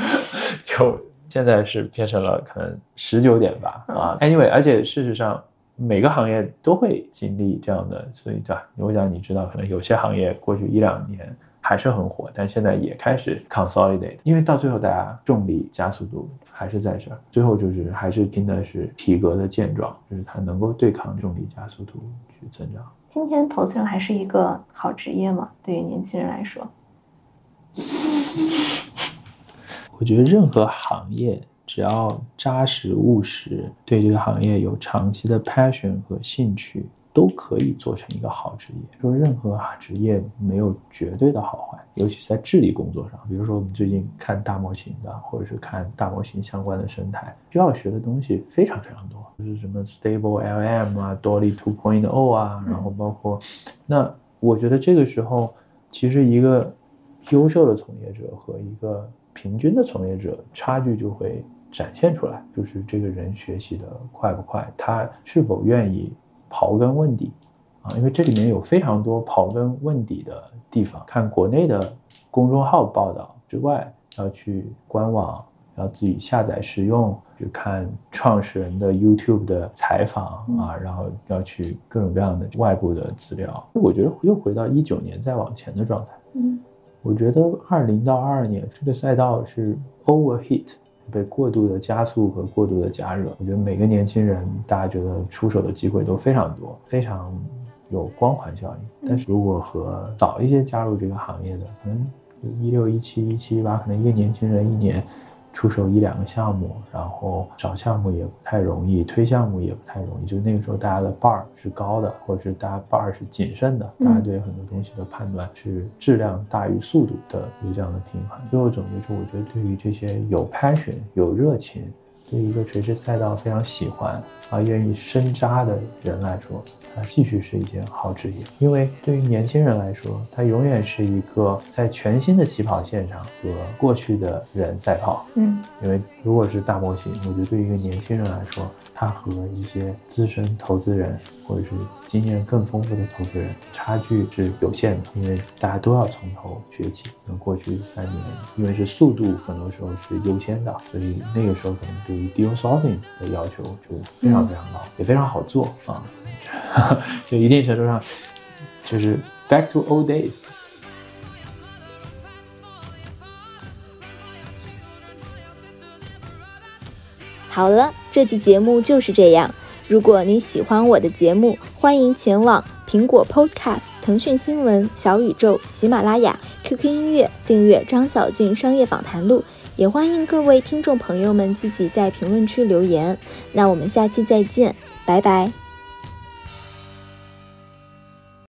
就现在是变成了可能十九点八啊。Anyway，而且事实上。每个行业都会经历这样的，所以对吧？我想你知道，可能有些行业过去一两年还是很火，但现在也开始 consolidate，因为到最后大家重力加速度还是在这儿，最后就是还是拼的是体格的健壮，就是它能够对抗重力加速度去增长。今天投资人还是一个好职业吗？对于年轻人来说，我觉得任何行业。只要扎实务实，对这个行业有长期的 passion 和兴趣，都可以做成一个好职业。说任何职业没有绝对的好坏，尤其在智力工作上，比如说我们最近看大模型的，或者是看大模型相关的生态，需要学的东西非常非常多，就是什么 Stable LM 啊，Dolly 2.0啊，然后包括，那我觉得这个时候，其实一个优秀的从业者和一个平均的从业者差距就会。展现出来就是这个人学习的快不快，他是否愿意刨根问底啊？因为这里面有非常多刨根问底的地方。看国内的公众号报道之外，要去官网，要自己下载使用，去看创始人的 YouTube 的采访啊，然后要去各种各样的外部的资料。我觉得又回到一九年再往前的状态。嗯，我觉得二零到二二年这个赛道是 overheat。被过度的加速和过度的加热，我觉得每个年轻人，大家觉得出手的机会都非常多，非常有光环效应。但是如果和早一些加入这个行业的，可能一六一七一七一八，可能一个年轻人一年。出手一两个项目，然后找项目也不太容易，推项目也不太容易。就那个时候，大家的 bar 是高的，或者是大家 bar 是谨慎的，大家对很多东西的判断是质量大于速度的，有这样的平衡。最后总结出，我觉得对于这些有 passion、有热情，对一个垂直赛道非常喜欢。啊，愿意深扎的人来说，它继续是一件好职业。因为对于年轻人来说，它永远是一个在全新的起跑线上和过去的人赛跑。嗯，因为如果是大模型，我觉得对于一个年轻人来说，他和一些资深投资人或者是经验更丰富的投资人差距是有限的，因为大家都要从头学起。那过去三年，因为是速度很多时候是优先的，所以那个时候可能对于 deal sourcing 的要求就非常。非常高，也非常好做啊，就一定程度上就是 back to old days。好了，这期节目就是这样。如果你喜欢我的节目，欢迎前往苹果 Podcast、腾讯新闻、小宇宙、喜马拉雅、QQ 音乐订阅张小俊商业访谈录。也欢迎各位听众朋友们积极在评论区留言，那我们下期再见，拜拜。